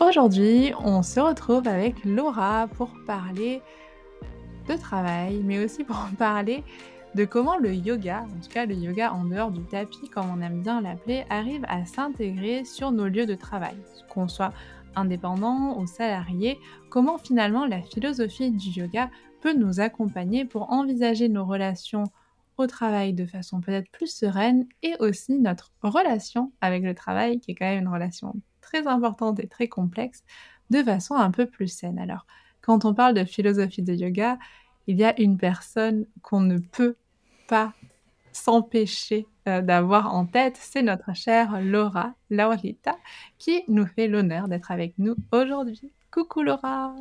Aujourd'hui, on se retrouve avec Laura pour parler de travail, mais aussi pour parler de comment le yoga, en tout cas le yoga en dehors du tapis, comme on aime bien l'appeler, arrive à s'intégrer sur nos lieux de travail, qu'on soit indépendant ou salarié, comment finalement la philosophie du yoga peut nous accompagner pour envisager nos relations au travail de façon peut-être plus sereine et aussi notre relation avec le travail, qui est quand même une relation très importante et très complexe, de façon un peu plus saine. Alors, quand on parle de philosophie de yoga, il y a une personne qu'on ne peut pas s'empêcher euh, d'avoir en tête, c'est notre chère Laura Laurita, qui nous fait l'honneur d'être avec nous aujourd'hui. Coucou Laura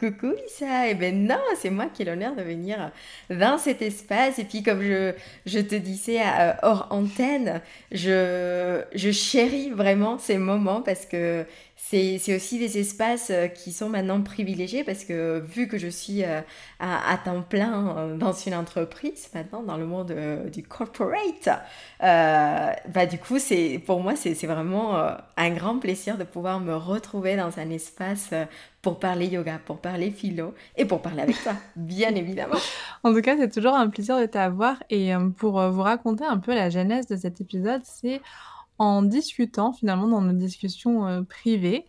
Coucou Lisa, et eh ben non, c'est moi qui ai l'honneur de venir dans cet espace. Et puis comme je, je te disais euh, hors antenne, je, je chéris vraiment ces moments parce que c'est aussi des espaces euh, qui sont maintenant privilégiés parce que vu que je suis euh, à, temps plein euh, dans une entreprise maintenant dans le monde du corporate, bah du coup c'est pour moi c'est vraiment un grand plaisir de pouvoir me retrouver dans un espace pour parler yoga, pour parler philo et pour parler avec toi, bien évidemment. En tout cas, c'est toujours un plaisir de t'avoir et pour vous raconter un peu la genèse de cet épisode, c'est en discutant finalement dans nos discussions euh, privées.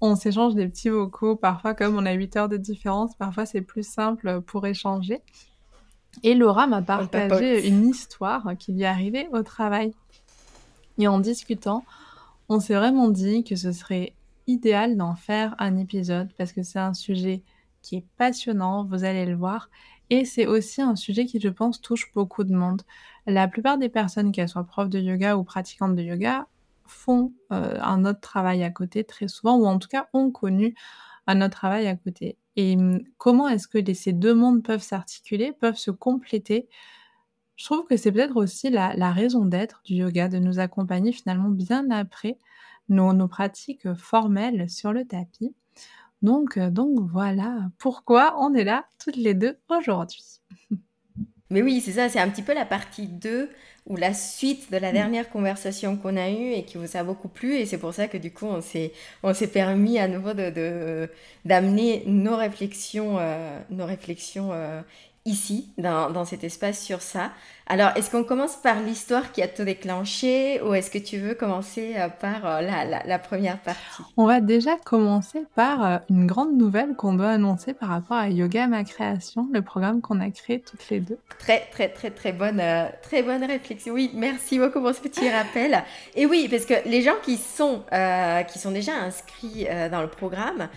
On s'échange des petits vocaux, parfois comme on a 8 heures de différence, parfois c'est plus simple pour échanger. Et Laura m'a partagé une histoire qui lui est arrivée au travail. Et en discutant, on s'est vraiment dit que ce serait idéal d'en faire un épisode parce que c'est un sujet qui est passionnant, vous allez le voir, et c'est aussi un sujet qui, je pense, touche beaucoup de monde. La plupart des personnes, qu'elles soient profs de yoga ou pratiquantes de yoga, font euh, un autre travail à côté très souvent, ou en tout cas ont connu un autre travail à côté. Et hum, comment est-ce que ces deux mondes peuvent s'articuler, peuvent se compléter? Je trouve que c'est peut-être aussi la, raison d'être du yoga, de nous accompagner finalement bien après nos pratiques formelles sur le tapis. Donc, euh, donc voilà pourquoi on est là toutes les deux aujourd'hui. Mais oui, c'est ça, c'est un petit peu la partie 2 ou la suite de la mm. dernière conversation qu'on a eue et qui vous a beaucoup plu. Et c'est pour ça que du coup, on s'est, on s'est permis à nouveau de, d'amener nos réflexions, euh, nos réflexions euh, ici, dans, dans, cet espace sur ça. Alors, est-ce qu'on commence par l'histoire qui a tout déclenché ou est-ce que tu veux commencer euh, par euh, la, la, première partie? On va déjà commencer par euh, une grande nouvelle qu'on doit annoncer par rapport à Yoga Ma Création, le programme qu'on a créé toutes les deux. Très, très, très, très bonne, très bonne réflexion. Oui, merci beaucoup pour ce petit rappel. Et oui, parce que les gens qui sont, qui sont déjà inscrits dans le programme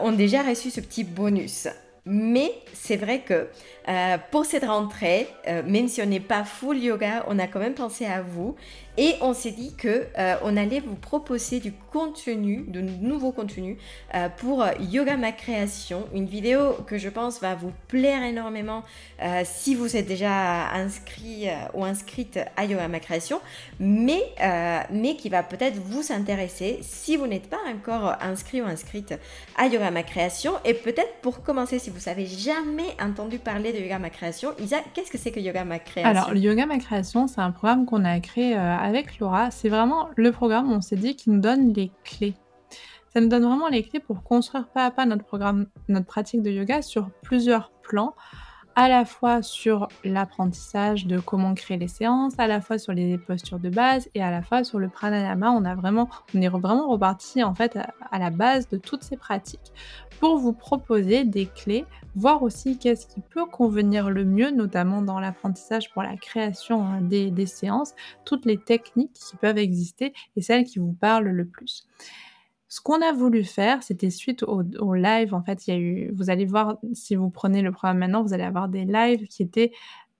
ont déjà reçu ce petit bonus. Mais c'est vrai que euh, pour cette rentrée, euh, même si on n'est pas full yoga, on a quand même pensé à vous et on s'est dit que euh, on allait vous proposer du contenu, de nouveaux contenus euh, pour Yoga Ma Création, une vidéo que je pense va vous plaire énormément euh, si vous êtes déjà inscrit ou inscrite à Yoga Ma Création, mais, mais qui va peut-être vous intéresser si vous n'êtes pas encore inscrit ou inscrite à Yoga Ma Création. Et peut-être pour commencer, si vous n'avez jamais entendu parler de Yoga Ma Création, Isa, qu'est-ce que c'est que Yoga Ma Création? Alors, Yoga Ma Création, c'est un programme qu'on a créé avec Laura, c'est vraiment le programme, on s'est dit, qui nous donne les clés. Ça nous donne vraiment les clés pour construire pas à pas notre programme, notre pratique de yoga sur plusieurs plans, à la fois sur l'apprentissage de comment créer les séances, à la fois sur les postures de base et à la fois sur le pranayama. On a vraiment, on est vraiment reparti en fait à la base de toutes ces pratiques pour vous proposer des clés, voir aussi qu'est-ce qui peut convenir le mieux, notamment dans l'apprentissage pour la création hein, des, des séances, toutes les techniques qui peuvent exister et celles qui vous parlent le plus. Ce qu'on a voulu faire, c'était suite au, live. En fait, il y a eu, vous allez voir, si vous prenez le programme maintenant, vous allez avoir des lives qui étaient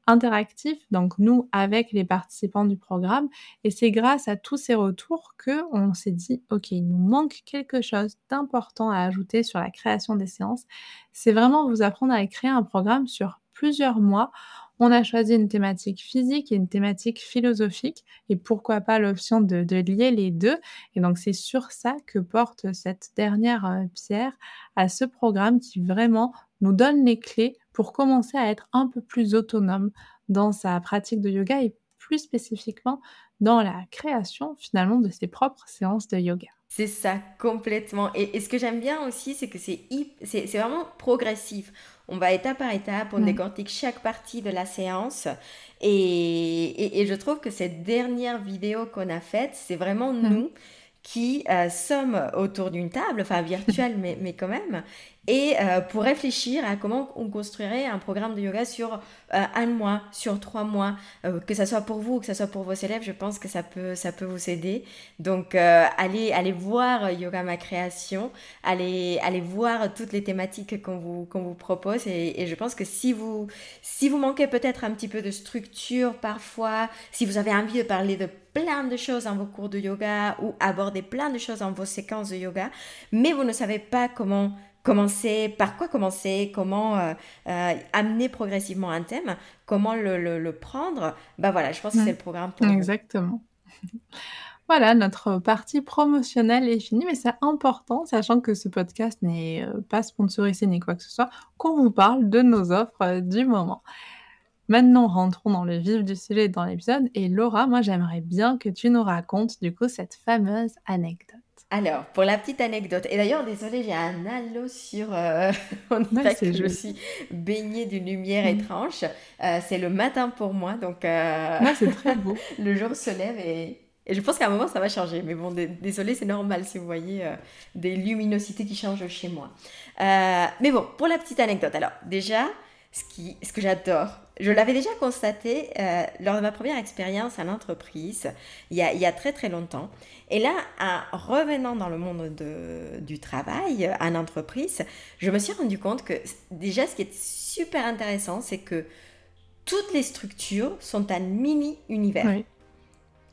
interactifs, donc nous avec les participants du programme. Et c'est grâce à tous ces retours que on s'est dit, ok, il nous manque quelque chose d'important à ajouter sur la création des séances. C'est vraiment vous apprendre à créer un programme sur plusieurs mois on a choisi une thématique physique et une thématique philosophique, et pourquoi pas l'option de, lier les deux. Et donc c'est sur ça que porte cette dernière euh, pierre à ce programme qui vraiment nous donne les clés pour commencer à être un peu plus autonome dans sa pratique de yoga et plus spécifiquement dans la création finalement de ses propres séances de yoga. C'est ça, complètement. Et, ce que j'aime bien aussi, c'est que c'est vraiment progressif. On va étape par étape, on décortique chaque partie de la séance. Et, et, je trouve que cette dernière vidéo qu'on a faite, c'est vraiment nous qui euh, sommes autour d'une table, enfin virtuelle, mais, mais quand même, et euh, pour réfléchir à comment on construirait un programme de yoga sur euh, un mois, sur trois mois, que ce soit pour vous ou que ce soit pour vos élèves, je pense que ça peut, ça peut vous aider. Donc, allez, allez voir Yoga Ma Création, allez, allez voir toutes les thématiques qu'on vous, qu'on vous propose. Et, et, je pense que si vous, si vous manquez peut-être un petit peu de structure parfois, si vous avez envie de parler de plein de choses dans vos cours de yoga ou aborder plein de choses dans vos séquences de yoga, mais vous ne savez pas comment commencer, par quoi commencer, comment euh, euh, amener progressivement un thème, comment le, prendre, bah voilà, je pense que c'est le programme pour Exactement. Voilà, notre partie promotionnelle est finie, mais c'est important, sachant que ce podcast n'est euh, pas sponsorisé ni quoi que ce soit, qu'on vous parle de nos offres du moment. Maintenant, rentrons dans le vif du sujet dans l'épisode. Et Laura, moi, j'aimerais bien que tu nous racontes du coup cette fameuse anecdote. Alors, pour la petite anecdote, et d'ailleurs, désolé, j'ai un halo sur. Euh, on dirait que je suis baignée d'une lumière mm. étrange. Euh, c'est le matin pour moi, donc. Euh, c'est très beau. le jour se lève et, et je pense qu'à un moment, ça va changer. Mais bon, désolé, c'est normal si vous voyez des luminosités qui changent chez moi. mais bon, pour la petite anecdote, alors, déjà, ce, qui, ce que j'adore, je l'avais déjà constaté euh, lors de ma première expérience en entreprise, il y, a, il y, a, très très longtemps. Et là, en revenant dans le monde de, du travail, en entreprise, je me suis rendu compte que déjà, ce qui est super intéressant, c'est que toutes les structures sont un mini-univers.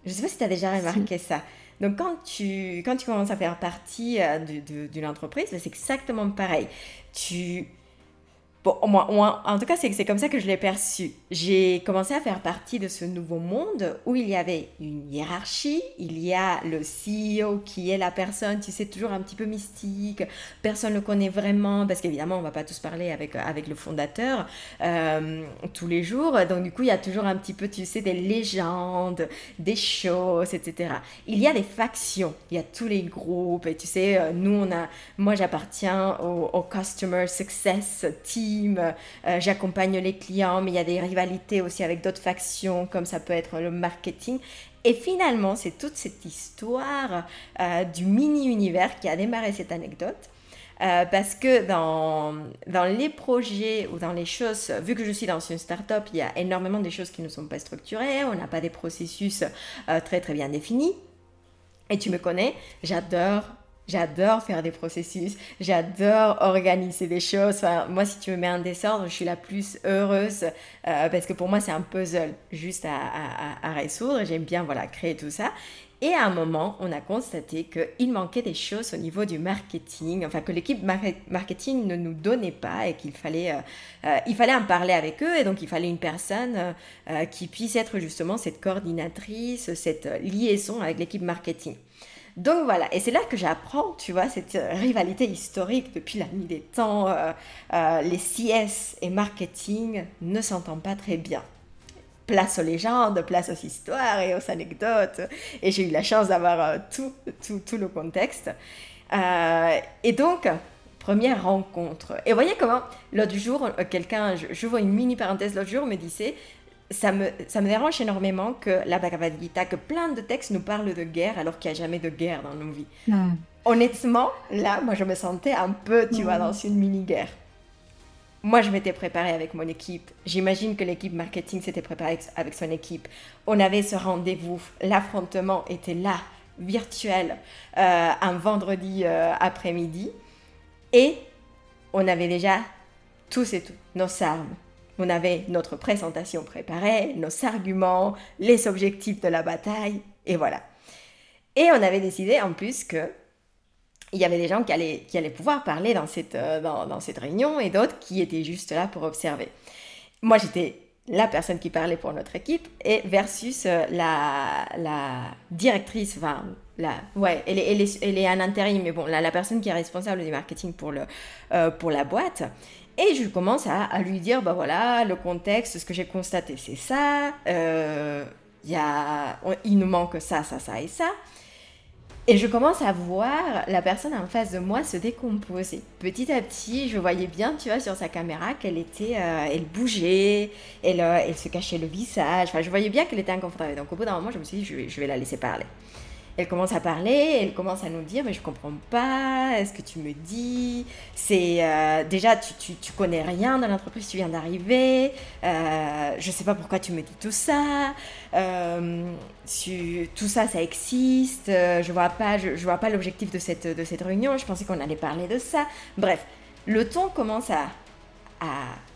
Je ne sais pas si tu as déjà remarqué ça. Donc, quand tu, quand tu commences à faire partie euh, d'une entreprise, c'est exactement pareil. Tu Bon, moi, en tout cas, c'est comme ça que je l'ai perçu. J'ai commencé à faire partie de ce nouveau monde où il y avait une hiérarchie, il y a le CEO qui est la personne, tu sais, toujours un petit peu mystique, personne ne le connaît vraiment, parce qu'évidemment, on va pas tous parler avec, avec le fondateur euh, tous les jours. Donc, du coup, il y a toujours un petit peu, tu sais, des légendes, des choses, etc. Il y a des factions, il y a tous les groupes, et tu sais, euh, nous, on a, moi, j'appartiens au Customer Success Team euh, j'accompagne les clients, mais il y a des rivalités aussi avec d'autres factions, comme ça peut être le marketing. Et finalement, c'est toute cette histoire euh, du mini-univers qui a démarré cette anecdote. Euh, parce que dans, dans les projets ou dans les choses, vu que je suis dans une start-up, il y a énormément de choses qui ne sont pas structurées, on n'a pas des processus très très bien définis. Et tu me connais, j'adore J'adore faire des processus, j'adore organiser des choses. moi, si tu me mets un désordre, je suis la plus heureuse euh, parce que pour moi, c'est un puzzle juste à, à, résoudre. J'aime bien voilà, créer tout ça. Et à un moment, on a constaté qu'il manquait des choses au niveau du marketing, enfin que l'équipe marketing ne nous donnait pas et qu'il fallait, euh, euh, fallait en parler avec eux. Et donc, il fallait une personne qui puisse être justement cette coordinatrice, cette liaison avec l'équipe marketing. Donc voilà, et c'est là que j'apprends, tu vois, cette euh, rivalité historique depuis la nuit des temps. Euh, euh, les CS et marketing ne s'entendent pas très bien. Place aux légendes, place aux histoires et aux anecdotes. Et j'ai eu la chance d'avoir tout, tout, tout, le contexte. et donc, première rencontre. Et voyez comment, l'autre jour, quelqu'un, vois une mini parenthèse, l'autre jour, me disait, ça me, ça me dérange énormément que la Bhagavad Gita, que plein de textes nous parlent de guerre alors qu'il n'y a jamais de guerre dans nos vies. Honnêtement, là, moi, je me sentais un peu, tu vois, hmm. dans une mini-guerre. Moi, je m'étais préparée avec mon équipe. J'imagine que l'équipe marketing s'était préparée avec son équipe. On avait ce rendez-vous. L'affrontement était là, virtuel, euh, un vendredi euh, après-midi. Et on avait déjà tous et toutes nos armes, on avait notre présentation préparée, nos arguments, les objectifs de la bataille, et voilà. Et on avait décidé en plus que il y avait des gens qui allaient, qui allaient pouvoir parler dans cette, euh, dans, cette réunion et d'autres qui étaient juste là pour observer. Moi, j'étais la personne qui parlait pour notre équipe et versus euh, la, la directrice, enfin, la, ouais, elle est, elle, est, elle est en intérim, mais bon, la, la personne qui est responsable du marketing pour, le, euh, pour la boîte. Et je commence à, lui dire, bah voilà, le contexte, ce que j'ai constaté, c'est ça. Euh, il nous manque ça, ça, ça et ça. Et je commence à voir la personne en face de moi se décomposer. Petit à petit, je voyais bien, tu vois, sur sa caméra qu'elle était, euh, elle bougeait, elle, euh, elle se cachait le visage. Enfin, je voyais bien qu'elle était inconfortable. Donc, au bout d'un moment, je me suis dit, je vais la laisser parler. Elle commence à parler, elle commence à nous dire, mais je comprends pas, est-ce que tu me dis C'est euh, déjà, tu, tu, tu, connais rien dans l'entreprise, tu viens d'arriver, euh, je sais pas pourquoi tu me dis tout ça, euh, tout ça, ça existe, euh, je vois pas, je, je vois pas l'objectif de cette, de cette réunion, je pensais qu'on allait parler de ça. Bref, le ton commence à,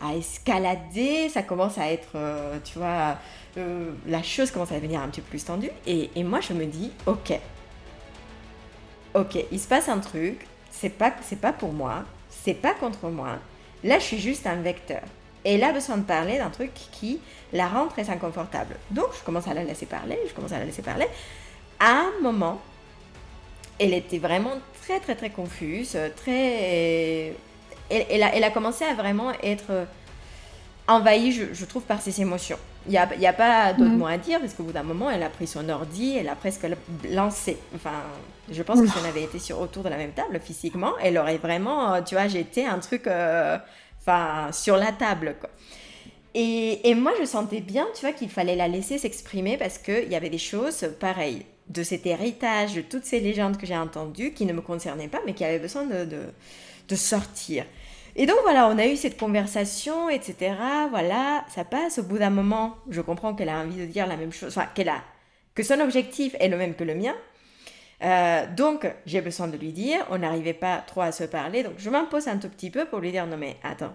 à, escalader, ça commence à être, euh, tu vois, euh, la chose commence à devenir un petit peu plus tendue. Et, et, moi, je me dis, ok, ok, il se passe un truc, c'est pas, c'est pas pour moi, c'est pas contre moi. Là, je suis juste un vecteur. Et a besoin de parler d'un truc qui la rend très inconfortable. Donc, je commence à la laisser parler, je commence à la laisser parler. À un moment, elle était vraiment très, très, très confuse, très... Elle, elle, a, elle a commencé à vraiment être envahie, je, je trouve, par ses émotions. Il n'y a, y a, pas d'autre mmh. mot à dire parce qu'au bout d'un moment, elle a pris son ordi, elle a presque lancé. Enfin, je pense que si on avait été sur, autour de la même table physiquement, elle aurait vraiment, tu vois, jeté un truc euh, enfin, sur la table. Quoi. Et, et, moi, je sentais bien, tu vois, qu'il fallait la laisser s'exprimer parce qu'il y avait des choses pareilles de cet héritage, de toutes ces légendes que j'ai entendues qui ne me concernaient pas, mais qui avaient besoin de, de, de sortir. Et donc voilà, on a eu cette conversation, etc. Voilà, ça passe. Au bout d'un moment, je comprends qu'elle a envie de dire la même chose, enfin qu'elle a que son objectif est le même que le mien. Euh, donc j'ai besoin de lui dire, on n'arrivait pas trop à se parler, donc je m'impose un tout petit peu pour lui dire non mais attends,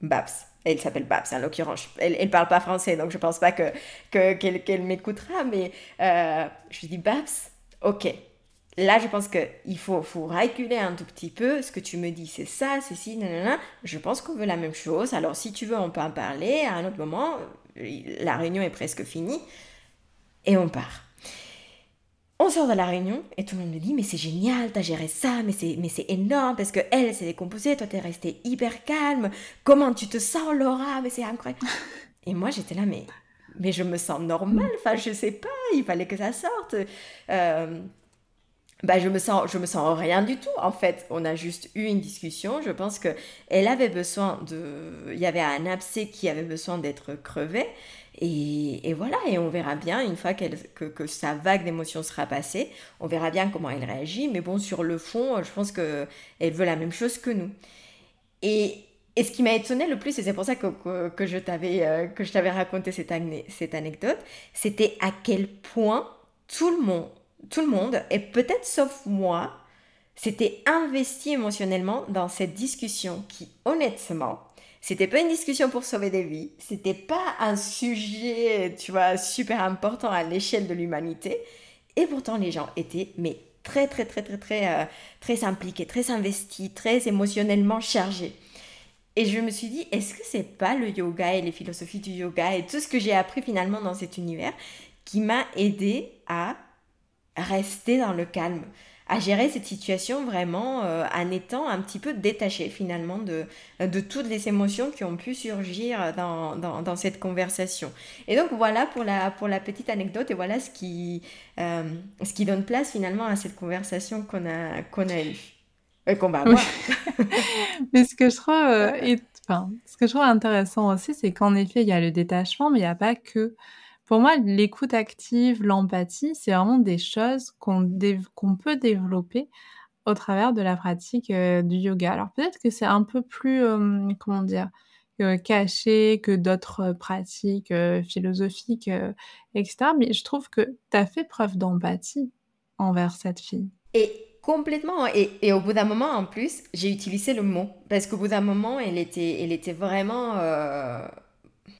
Babs, elle s'appelle Babs en l'occurrence, elle ne parle pas français, donc je pense pas que qu'elle qu m'écoutera, mais euh, je lui dis Babs, ok, là, je pense qu'il faut, faut reculer un tout petit peu. Ce que tu me dis, c'est ça, c'est ci, nanana. Je pense qu'on veut la même chose. Alors, si tu veux, on peut en parler à un autre moment. La réunion est presque finie. Et on part. On sort de la réunion et tout le monde me dit mais c'est génial, t'as géré ça, mais c'est mais c'est énorme parce que elle s'est décomposée, toi t'es restée hyper calme. Comment tu te sens Laura? Mais c'est incroyable. Et moi j'étais là mais mais je me sens normale. Enfin je sais pas, il fallait que ça sorte. Euh, bah, je me sens je me sens rien du tout en fait. On a juste eu une discussion. Je pense que elle avait besoin de il y avait un abcès qui avait besoin d'être crevé. Et, voilà et on verra bien une fois que, que sa vague d'émotions sera passée on verra bien comment elle réagit. Mais bon sur le fond je pense que elle veut la même chose que nous. Et et ce qui m'a étonné le plus, et c'est pour ça que, que, que je t'avais euh, raconté cette, cette anecdote, c'était à quel point tout le monde tout le monde, et peut-être sauf moi, s'était investi émotionnellement dans cette discussion qui, honnêtement, c'était pas une discussion pour sauver des vies, c'était pas un sujet, tu vois, super important à l'échelle de l'humanité, et pourtant les gens étaient, mais très, très, très, très, très, euh, très impliqués, très investis, très émotionnellement chargés. Et je me suis dit, est-ce que c'est pas le yoga et les philosophies du yoga et tout ce que j'ai appris finalement dans cet univers qui m'a aidé à rester dans le calme, à gérer cette situation vraiment euh, en étant un petit peu détaché finalement de, de toutes les émotions qui ont pu surgir dans, dans, dans, cette conversation. Et donc voilà pour la, pour la petite anecdote et voilà ce qui, euh, ce qui donne place finalement à cette conversation qu'on a, qu'on a eue. Et qu'on va avoir. Oui. Mais ce que je trouve, euh, enfin, ce que je trouve intéressant aussi, c'est qu'en effet, il y a le détachement, mais il n'y a pas que pour moi, l'écoute active, l'empathie, c'est vraiment des choses qu'on peut développer au travers de la pratique euh, du yoga. Alors peut-être que c'est un peu plus, euh, comment dire, caché que d'autres pratiques euh, philosophiques, etc. Mais je trouve que tu as fait preuve d'empathie envers cette fille. Et complètement. Et, au bout d'un moment, en plus, j'ai utilisé le mot. Parce qu'au bout d'un moment, elle était vraiment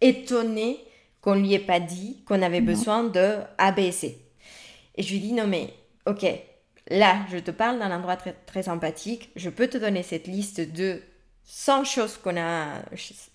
étonnée qu'on lui ait pas dit qu'on avait besoin de ABC. Et je lui dis non mais ok, là je te parle d'un endroit très, très sympathique, je peux te donner cette liste de 100 choses qu'on a,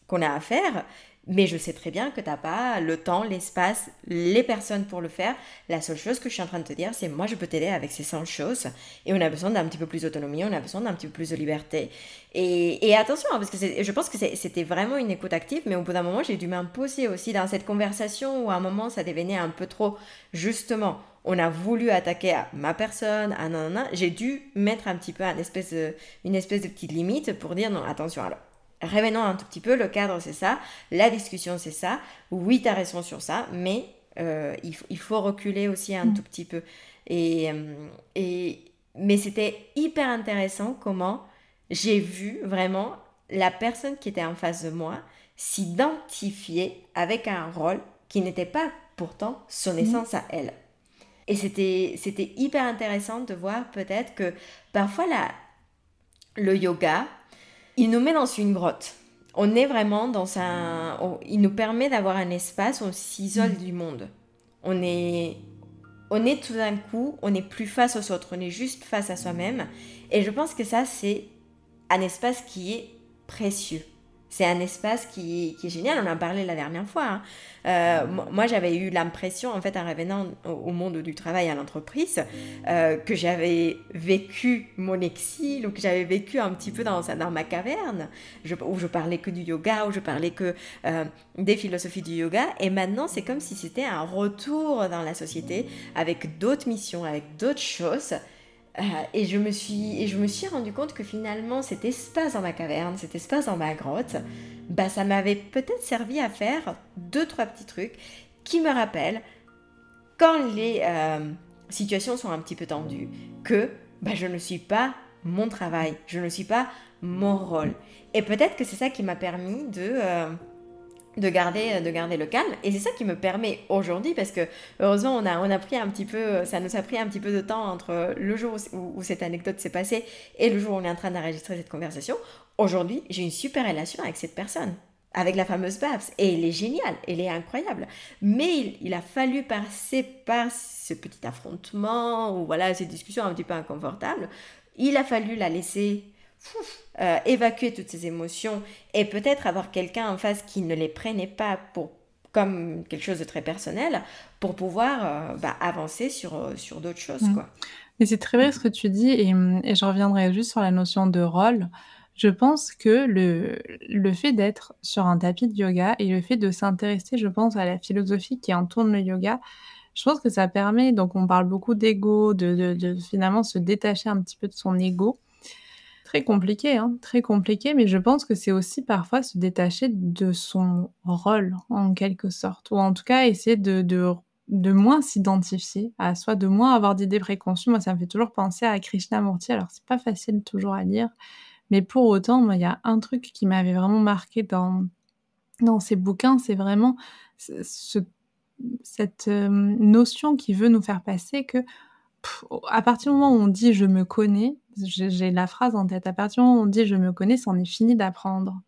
qu'on a à faire, Mais je sais très bien que tu n'as pas le temps, l'espace, les personnes pour le faire. La seule chose que je suis en train de te dire, c'est moi, je peux t'aider avec ces 100 choses. Et on a besoin d'un petit peu plus d'autonomie, on a besoin d'un petit peu plus de liberté. Et, et attention, hein, parce que je pense que c'était vraiment une écoute active, mais au bout d'un moment, j'ai dû m'imposer aussi dans cette conversation où à un moment, ça devenait un peu trop, justement, on a voulu attaquer à ma personne, à nanana, j'ai dû mettre un petit peu une espèce de, une espèce de petite limite pour dire non, attention, alors revenons un tout petit peu, le cadre c'est ça, la discussion c'est ça, oui tu as raison sur ça, mais euh, il, faut reculer aussi un mm. tout petit peu. Et, euh, et, mais c'était hyper intéressant comment j'ai vu vraiment la personne qui était en face de moi s'identifier avec un rôle qui n'était pas pourtant son mm. essence à elle. Et c'était, c'était hyper intéressant de voir peut-être que parfois la, le yoga, il nous met dans une grotte. On est vraiment dans un... il nous permet d'avoir un espace où on s'isole mm. du monde. On est... On est tout d'un coup, on n'est plus face aux autres, on est juste face à soi-même. Et je pense que ça, c'est un espace qui est précieux. C'est un espace qui, est génial, on en a parlé la dernière fois. Hein. Euh, moi, j'avais eu l'impression, en fait, en revenant au, monde du travail à l'entreprise, euh, que j'avais vécu mon exil ou que j'avais vécu un petit peu dans, dans ma caverne, où je parlais que du yoga, où je parlais que euh, des philosophies du yoga. Et maintenant, c'est comme si c'était un retour dans la société avec d'autres missions, avec d'autres choses. Euh, et, je me suis, et je me suis rendu compte que finalement, cet espace dans ma caverne, cet espace dans ma grotte, bah, ça m'avait peut-être servi à faire deux, trois petits trucs qui me rappellent quand les euh, situations sont un petit peu tendues, que bah, je ne suis pas mon travail, je ne suis pas mon rôle. Et peut-être que c'est ça qui m'a permis de... Euh, de garder, de garder le calme. Et c'est ça qui me permet aujourd'hui, parce que heureusement, on a, on a pris un petit peu, ça nous a pris un petit peu de temps entre le jour où, cette anecdote s'est passée et le jour où on est en train d'enregistrer cette conversation. Aujourd'hui, j'ai une super relation avec cette personne, avec la fameuse Babs. Et elle est géniale, elle est incroyable. Mais il, a fallu passer par ce petit affrontement, ou voilà, ces discussions un petit peu inconfortables. Il a fallu la laisser euh, évacuer toutes ces émotions et peut-être avoir quelqu'un en face qui ne les prenait pas pour comme quelque chose de très personnel pour pouvoir euh, bah, avancer sur, euh, sur d'autres choses. Mm. Quoi. Mais c'est très vrai ce que tu dis et, et, je reviendrai juste sur la notion de rôle. Je pense que le, le fait d'être sur un tapis de yoga et le fait de s'intéresser, je pense, à la philosophie qui entoure le yoga, je pense que ça permet, donc on parle beaucoup d'ego, de, de, de, finalement se détacher un petit peu de son ego Très compliqué, hein, très compliqué, mais je pense que c'est aussi parfois se détacher de son rôle, en quelque sorte, ou en tout cas essayer de, de, de moins s'identifier à soi, de moins avoir d'idées préconçues. Moi, ça me fait toujours penser à Krishnamurti, alors c'est pas facile toujours à lire, mais pour autant, il y a un truc qui m'avait vraiment marqué dans, dans ces bouquins, c'est vraiment ce, cette euh, notion qui veut nous faire passer que à partir du moment où on dit je me connais, j'ai la phrase en tête, à partir du moment où on dit je me connais, c'en est fini d'apprendre.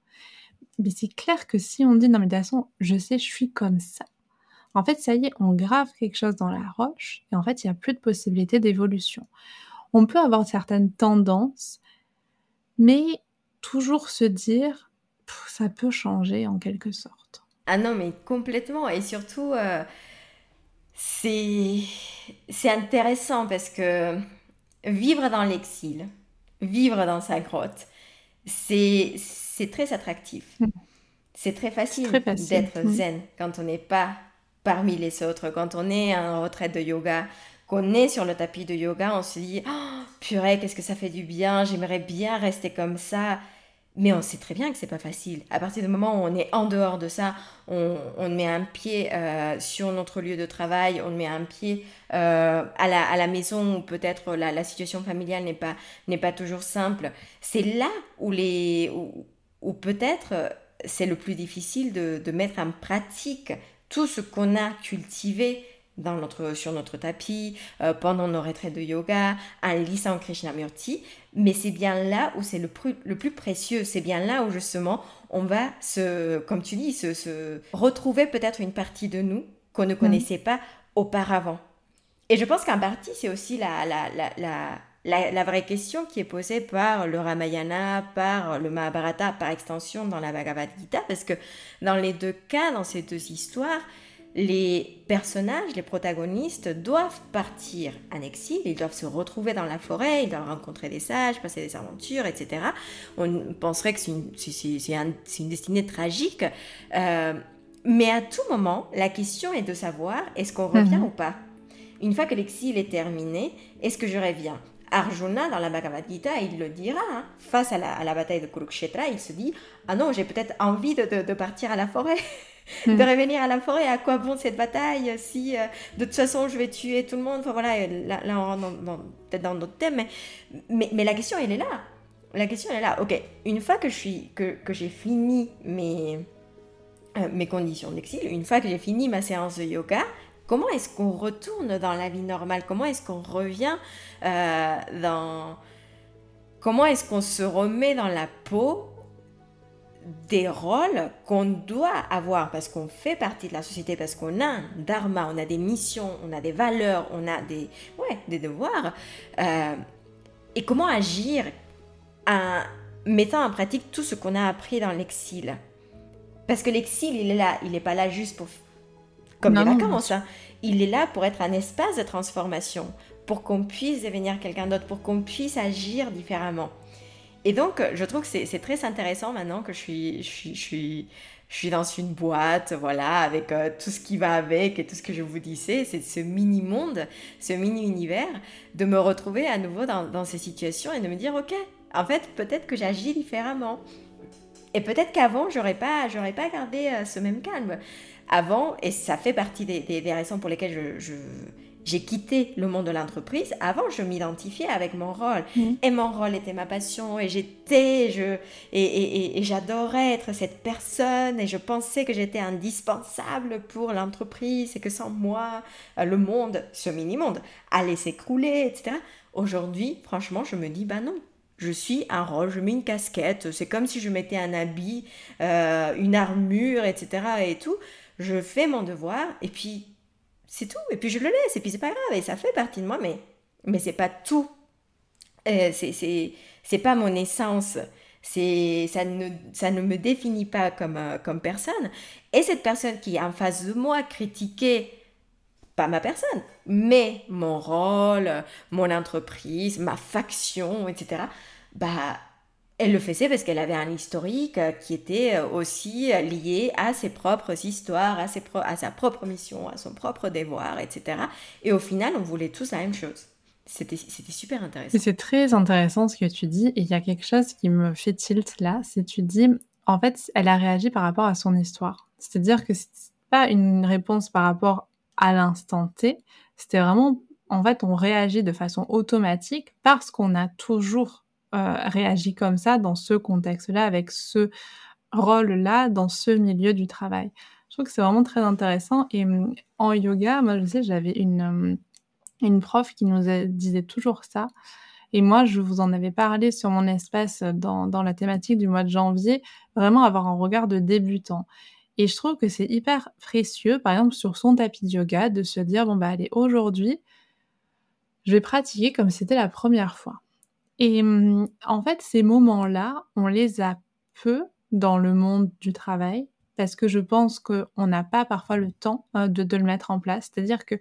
Mais c'est clair que si on dit non mais de toute façon, je sais, je suis comme ça. En fait, ça y est, on grave quelque chose dans la roche et en fait, il n'y a plus de possibilité d'évolution. On peut avoir certaines tendances, mais toujours se dire ça peut changer en quelque sorte. Ah non, mais complètement. Et surtout, euh, c'est intéressant parce que vivre dans l'exil, vivre dans sa grotte, c'est très attractif. Mm. C'est très facile, d'être zen quand on n'est pas parmi les autres, quand on est en retraite de yoga, qu'on est sur le tapis de yoga, on se dit oh, purée, qu'est-ce que ça fait du bien, j'aimerais bien rester comme ça. Mais on sait très bien que c'est pas facile. À partir du moment où on est en dehors de ça, on, met un pied euh, sur notre lieu de travail, on met un pied euh, à, la, à, la, maison où peut-être la, situation familiale n'est pas, n'est pas toujours simple. C'est là où, les, où, peut-être c'est le plus difficile de, de mettre en pratique tout ce qu'on a cultivé dans notre, sur notre tapis, euh, pendant nos retraites de yoga, en lisant Krishnamurti, mais c'est bien là où c'est le, le plus précieux, c'est bien là où justement on va se, comme tu dis, se, se retrouver peut-être une partie de nous qu'on ne mm. connaissait pas auparavant. Et je pense qu'en partie, c'est aussi la, la, la, la, vraie question qui est posée par le Ramayana, par le Mahabharata, par extension dans la Bhagavad Gita, parce que dans les deux cas, dans ces deux histoires, les personnages, les protagonistes doivent partir en exil, ils doivent se retrouver dans la forêt, ils doivent rencontrer des sages, passer des aventures, etc. On penserait que c'est une, destinée tragique, euh, mais à tout moment, la question est de savoir est-ce qu'on revient mhm. ou pas? Une fois que l'exil est terminé, est-ce que je reviens? Arjuna, dans la Bhagavad Gita, il le dira, hein, face à la, bataille de Kurukshetra, il se dit Ah non, j'ai peut-être envie de, partir à la forêt, de hmm. revenir à la forêt. À quoi bon cette bataille si euh, de toute façon je vais tuer tout le monde Enfin voilà, là, on rentre peut-être dans d'autres thèmes, mais, mais, la question elle est là. La question elle est là. Ok, une fois que j'ai que, que fini mes, euh, mes conditions d'exil, une fois que j'ai fini ma séance de yoga, Comment est-ce qu'on retourne dans la vie normale? Comment est-ce qu'on revient euh, dans... Comment est-ce qu'on se remet dans la peau des rôles qu'on doit avoir parce qu'on fait partie de la société, parce qu'on a un dharma, on a des missions, on a des valeurs, on a des, ouais, des devoirs. Euh, et comment agir en mettant en pratique tout ce qu'on a appris dans l'exil? Parce que l'exil, il est là, il n'est pas là juste pour comme les vacances. Hein. Il est là pour être un espace de transformation, pour qu'on puisse devenir quelqu'un d'autre, pour qu'on puisse agir différemment. Et donc, je trouve que c'est très intéressant maintenant que je suis, dans une boîte, voilà, avec euh, tout ce qui va avec et tout ce que je vous disais, c'est ce mini-monde, ce mini-univers, de me retrouver à nouveau dans, ces situations et de me dire, ok, en fait, peut-être que j'agis différemment. Et peut-être qu'avant, j'aurais pas, pas gardé euh, ce même calme avant, et ça fait partie des, raisons pour lesquelles je, j'ai quitté le monde de l'entreprise. Avant, je m'identifiais avec mon rôle. Mm. Et mon rôle était ma passion. Et j'étais, je, et, et, j'adorais être cette personne. Et je pensais que j'étais indispensable pour l'entreprise. Et que sans moi, euh, le monde, ce mini-monde, allait s'écrouler, etc. Aujourd'hui, franchement, je me dis, bah non. Je suis un rôle, je mets une casquette, c'est comme si je mettais un habit, euh, une armure, etc. et tout je fais mon devoir et puis c'est tout. Et puis je le laisse et puis c'est pas grave et ça fait partie de moi, mais, mais c'est pas tout. Euh, c'est, pas mon essence. C'est, ça, ne, ça ne me définit pas comme, euh, comme personne. Et cette personne qui est en face de moi critiquait pas ma personne, mais mon rôle, mon entreprise, ma faction, etc. Bah, elle le faisait parce qu'elle avait un historique euh, qui était euh, aussi lié à ses propres histoires, à, ses à sa propre mission, à son propre devoir, etc. Et au final, on voulait tous la même chose. C'était super intéressant. C'est très intéressant ce que tu dis. Et il y a quelque chose qui me fait tilt là. C'est tu dis, en fait, elle a réagi par rapport à son histoire. C'est-à-dire que c'est pas une réponse par rapport à l'instant T. C'était vraiment, en fait, on réagit de façon automatique parce qu'on a toujours réagit comme ça dans ce contexte-là, avec ce rôle-là, dans ce milieu du travail. Je trouve que c'est vraiment très intéressant. Et hum, en yoga, moi, je sais, j'avais une, hum, une prof qui nous disait toujours ça. Et moi, je vous en avais parlé sur mon espace dans, dans la thématique du mois de janvier, vraiment avoir un regard de débutant. Et je trouve que c'est hyper précieux, par exemple, sur son tapis de yoga, de se dire, bon, bah, allez, aujourd'hui, je vais pratiquer comme c'était la première fois. Et mmh, en fait, ces moments-là, on les a peu dans le monde du travail parce que je pense qu'on n'a pas parfois le temps euh, de, le mettre en place. C'est-à-dire que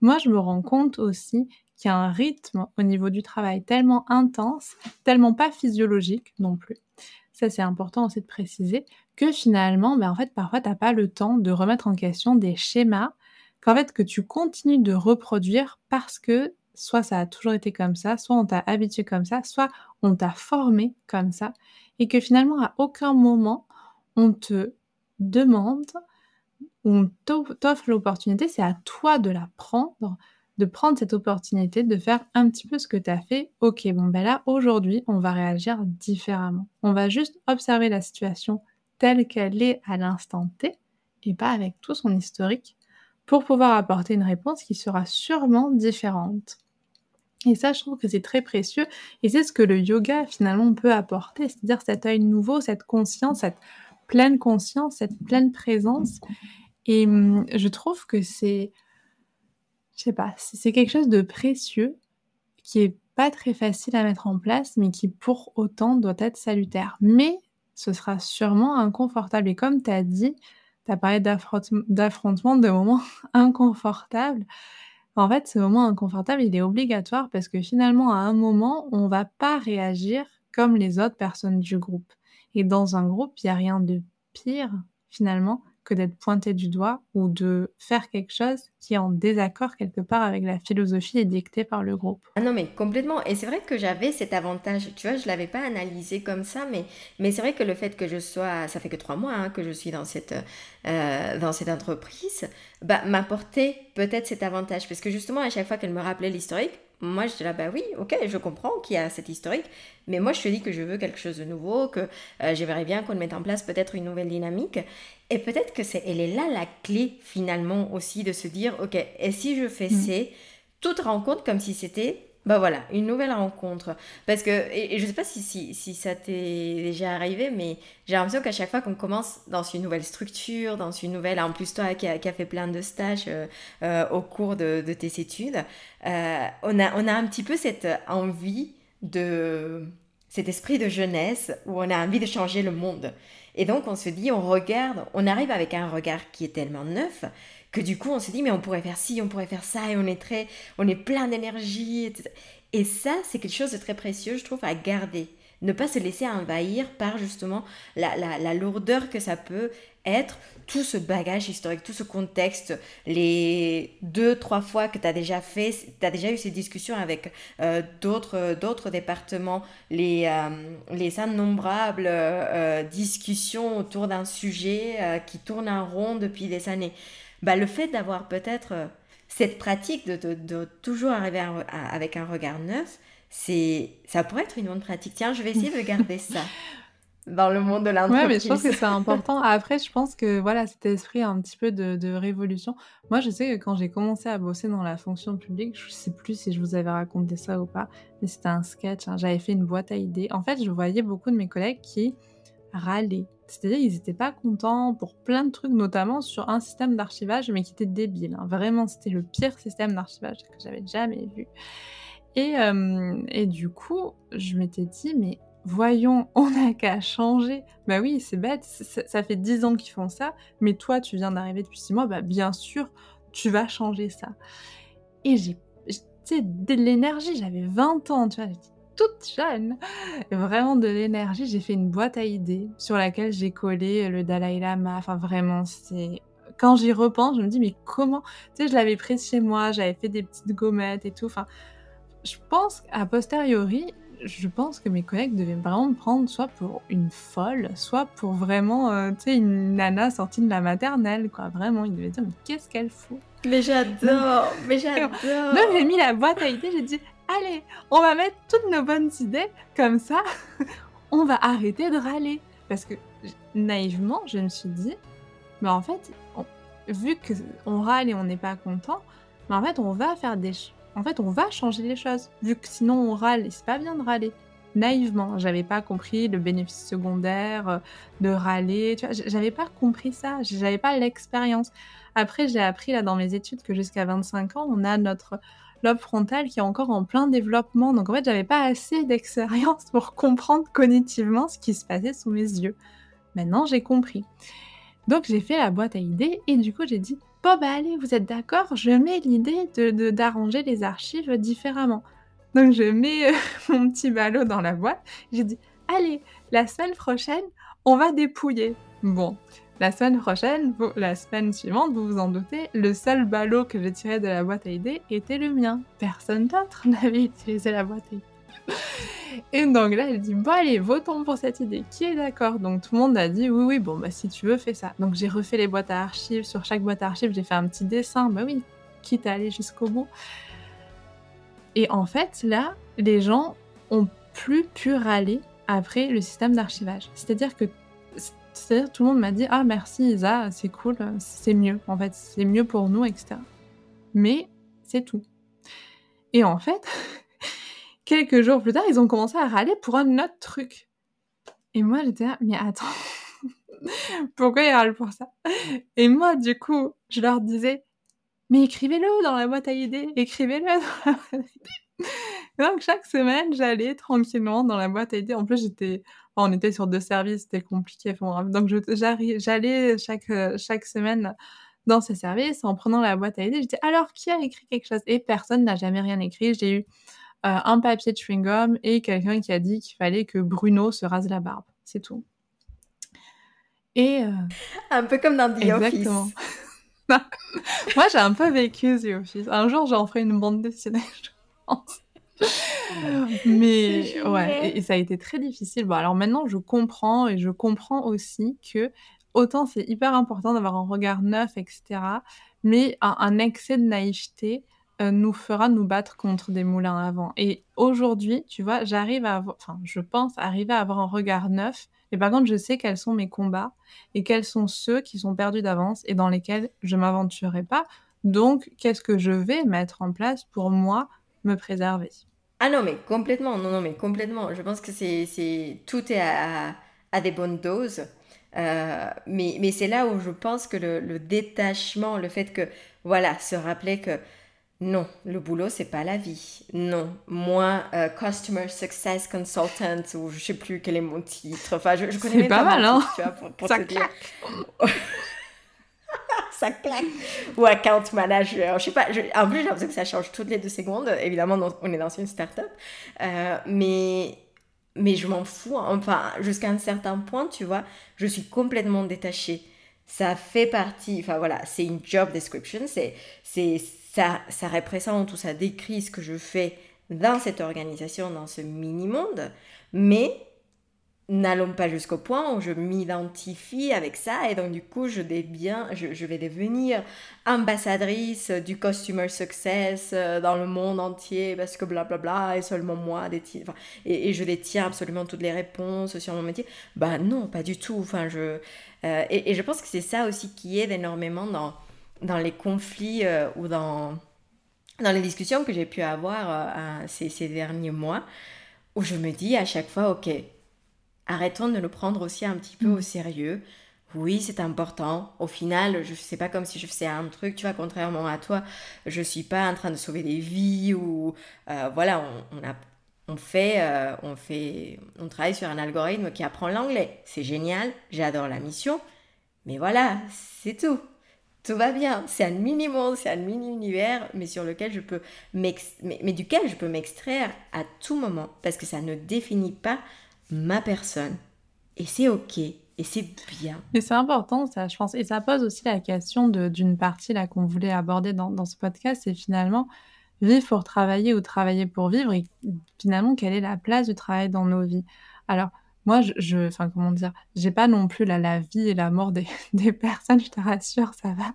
moi, je me rends compte aussi qu'il y a un rythme au niveau du travail tellement intense, tellement pas physiologique non plus. Ça, c'est important aussi de préciser que finalement, ben, en fait, parfois, tu n'as pas le temps de remettre en question des schémas qu'en fait, que tu continues de reproduire parce que soit ça a toujours été comme ça, soit on t'a habitué comme ça, soit on t'a formé comme ça, et que finalement à aucun moment on te demande, on t'offre l'opportunité, c'est à toi de la prendre, de prendre cette opportunité, de faire un petit peu ce que tu as fait. Ok, bon ben là, aujourd'hui, on va réagir différemment. On va juste observer la situation telle qu'elle est à l'instant T, et pas avec tout son historique, pour pouvoir apporter une réponse qui sera sûrement différente. Et ça, je trouve que c'est très précieux. Et c'est ce que le yoga, finalement, peut apporter. C'est-à-dire cet œil nouveau, cette conscience, cette pleine conscience, cette pleine présence. Et hum, je trouve que c'est, je sais pas, c'est quelque chose de précieux qui est pas très facile à mettre en place, mais qui pour autant doit être salutaire. Mais ce sera sûrement inconfortable. Et comme tu as dit, tu as parlé d'affrontement, de moments inconfortables. En fait, ce moment inconfortable, il est obligatoire parce que finalement, à un moment, on va pas réagir comme les autres personnes du groupe. Et dans un groupe, il n'y a rien de pire, finalement, que d'être pointé du doigt ou de faire quelque chose qui est en désaccord quelque part avec la philosophie dictée par le groupe. Ah non, mais complètement. Et c'est vrai que j'avais cet avantage. Tu vois, je l'avais pas analysé comme ça, mais, mais c'est vrai que le fait que je sois, ça fait que trois mois hein, que je suis dans cette, euh, dans cette entreprise, bah, m'apportait peut-être cet avantage. Parce que justement, à chaque fois qu'elle me rappelait l'historique, moi, je dis là, bah oui, ok, je comprends qu'il y a cette historique, mais moi, je te dis que je veux quelque chose de nouveau, que euh, j'aimerais bien qu'on mette en place peut-être une nouvelle dynamique. Et peut-être que c'est, elle est là la clé finalement aussi de se dire, ok, et si je fais mmh. c'est toute rencontre comme si c'était bah voilà, une nouvelle rencontre. Parce que, et, je sais pas si, si, ça t'est déjà arrivé, mais j'ai l'impression qu'à chaque fois qu'on commence dans une nouvelle structure, dans une nouvelle, en plus toi qui as a fait plein de stages euh, euh, au cours de, de tes études, euh, on, a, on a un petit peu cette envie de, cet esprit de jeunesse où on a envie de changer le monde. Et donc on se dit, on regarde, on arrive avec un regard qui est tellement neuf que du coup on se dit mais on pourrait faire ci, on pourrait faire ça et on est très, on est plein d'énergie. Et ça c'est quelque chose de très précieux je trouve à garder. Ne pas se laisser envahir par justement la, la, lourdeur que ça peut être, tout ce bagage historique, tout ce contexte, les deux, trois fois que tu as déjà fait, tu as déjà eu ces discussions avec euh, d'autres, d'autres départements, les, euh, les innombrables euh, discussions autour d'un sujet qui tourne en rond depuis des années bah, le fait d'avoir peut-être euh, cette pratique de, de, toujours arriver avec un regard neuf, c'est ça pourrait être une bonne pratique. Tiens, je vais essayer de garder ça dans le monde de l'entreprise. Ouais, mais je pense que c'est important. Après, je pense que voilà, cet esprit un petit peu de, de révolution. Moi, je sais que quand j'ai commencé à bosser dans la fonction publique, je sais plus si je vous avais raconté ça ou pas, mais c'était un sketch. Hein. J'avais fait une boîte à idées. En fait, je voyais beaucoup de mes collègues qui râlaient c'est-à-dire ils n'étaient pas contents pour plein de trucs, notamment sur un système d'archivage, mais qui était débile. Hein. Vraiment, c'était le pire système d'archivage que j'avais jamais vu. Et, euh, du coup, je m'étais dit, mais voyons, on n'a qu'à changer. Bah oui, c'est bête, ça, fait dix ans qu'ils font ça, mais toi, tu viens d'arriver depuis six mois, bah bien sûr, tu vas changer ça. Et j'ai, sais, de l'énergie, j'avais 20 ans, tu vois, toute jeune, vraiment de l'énergie. J'ai fait une boîte à idées sur laquelle j'ai collé le Dalai Lama. Enfin, vraiment, c'est. Quand j'y repense, je me dis, mais comment Tu sais, je l'avais prise chez moi, j'avais fait des petites gommettes et tout. Enfin, je pense qu'à posteriori, je pense que mes collègues devaient vraiment me prendre soit pour une folle, soit pour vraiment, euh, tu sais, une nana sortie de la maternelle, quoi. Vraiment, ils devaient dire, mais qu'est-ce qu'elle fout? Mais j'adore, mais j'adore. Là, j'ai mis la boîte à idées, j'ai dit, allez, on va mettre toutes nos bonnes idées, comme ça, on va arrêter de râler. Parce que naïvement, je me suis dit, mais en fait, vu qu'on râle et on n'est pas content, mais en fait, on va faire des, en fait, on va changer les choses. Vu que sinon on râle, et c'est pas bien de râler. Naïvement, j'avais pas compris le bénéfice secondaire euh, de râler. Tu vois, j'avais pas compris ça. J'avais pas l'expérience. Après, j'ai appris là dans mes études que jusqu'à 25 ans, on a notre lobe frontal qui est encore en plein développement. Donc en fait, j'avais pas assez d'expérience pour comprendre cognitivement ce qui se passait sous mes yeux. Maintenant, j'ai compris. Donc j'ai fait la boîte à idées et du coup j'ai dit bon bah allez vous êtes d'accord je mets l'idée d'arranger les archives différemment. Donc je mets euh, mon petit ballot dans la boîte. J'ai dit allez la semaine prochaine on va dépouiller. Bon la semaine prochaine, la semaine suivante, vous vous en doutez, le seul ballot que j'ai tiré de la boîte à idées était le mien. Personne d'autre n'avait utilisé la boîte à idées. Et donc là, elle dit Bon, allez, votons pour cette idée. Qui est d'accord? Donc tout le monde a dit Oui, oui, bon, bah si tu veux, fais ça. Donc j'ai refait les boîtes à archives. Sur chaque boîte à archives, j'ai fait un petit dessin. Bah oui, quitte à aller jusqu'au bout. Et en fait, là, les gens ont plus pu râler après le système d'archivage. C'est-à-dire que tout le monde m'a dit ah merci Isa, c'est cool, c'est mieux en fait, c'est mieux pour nous, etc. Mais c'est tout. Et en fait, quelques jours plus tard, ils ont commencé à râler pour un autre truc. Et moi j'étais mais attends, pourquoi ils râlent pour ça? Et moi du coup, je leur disais, mais écrivez-le dans la boîte à idées, écrivez-le. Donc chaque semaine, j'allais tranquillement dans la boîte à idées. En plus, j'étais on était sur deux services, c'était compliqué. Enfin donc j'allais chaque, chaque semaine dans ces services en prenant la boîte à idées. J'étais: «Alors qui a écrit quelque chose?» et personne n'a jamais rien écrit. J'ai eu, un papier de chewing-gum et quelqu'un qui a dit qu'il fallait que Bruno se rase la barbe. C'est tout. Et Un peu comme dans The exactement. Moi, j'ai un peu vécu The Office. Un jour, j'en ferai une bande dessinée, je pense. Mais ouais, et, ça a été très difficile. Bon, alors maintenant, je comprends et je comprends aussi que autant c'est hyper important d'avoir un regard neuf, etc. Mais un, excès de naïveté euh, nous fera nous battre contre des moulins à vent. Et aujourd'hui, tu vois, j'arrive à avoir, enfin, je pense arriver à avoir un regard neuf. Mais par contre, je sais quels sont mes combats et quels sont ceux qui sont perdus d'avance et dans lesquels je m'aventurerai pas. Donc, qu'est-ce que je vais mettre en place pour moi me préserver? Ah non, mais complètement, non, non, mais complètement. Je pense que c'est, c'est, tout est à, à des bonnes doses. Euh, mais, mais c'est là où je pense que le, le, détachement, le fait que, voilà, se rappeler que non, le boulot, c'est pas la vie. Non, moi, euh, Customer Success Consultant, ou je sais plus quel est mon titre. Enfin, je, je connais c'est pas mal, hein tu vois, pour, pour dire. ça claque. Ou account manager, je sais pas. en plus, j'ai l'impression que ça change toutes les deux secondes. Évidemment, on est dans une start-up. Euh, mais, mais je m'en fous. Hein. Enfin, jusqu'à un certain point, tu vois, je suis complètement détachée. Ça fait partie, enfin voilà, c'est une job description. C'est, c'est, ça, ça représente ou ça décrit ce que je fais dans cette organisation, dans ce mini-monde. Mais n'allons pas jusqu'au point où je m'identifie avec ça et donc du coup je, deviens, je, je, vais devenir ambassadrice du customer success euh, dans le monde entier parce que blablabla bla bla, et seulement moi détient, enfin, et, et, je détiens absolument toutes les réponses sur mon métier. Bah non, pas du tout. Enfin, je, euh, et, et, je pense que c'est ça aussi qui aide énormément dans, dans les conflits euh, ou dans, dans les discussions que j'ai pu avoir ces, ces derniers mois où je me dis à chaque fois, ok, arrêtons de le prendre aussi un petit peu au mm. sérieux. Oui, c'est important. Au final, je sais pas comme si je faisais un truc, tu vois, contrairement à toi, je suis pas en train de sauver des vies ou euh, voilà, on, a, on fait, euh, on fait, on travaille sur un algorithme qui apprend l'anglais. C'est génial, j'adore la mission, mais voilà, c'est tout. Tout va bien, c'est un mini monde, c'est un mini univers, mais sur lequel je peux mais, mais duquel je peux m'extraire à tout moment parce que ça ne définit pas ma personne. Et c'est OK. Et c'est bien. Et c'est important, ça, je pense. Et ça pose aussi la question d'une partie là qu'on voulait aborder dans, dans ce podcast, c'est finalement vivre pour travailler ou travailler pour vivre. Et finalement, quelle est la place du travail dans nos vies? Alors, moi, je, enfin, comment dire, j'ai pas non plus la, vie et la mort des, personnes, je te rassure, ça va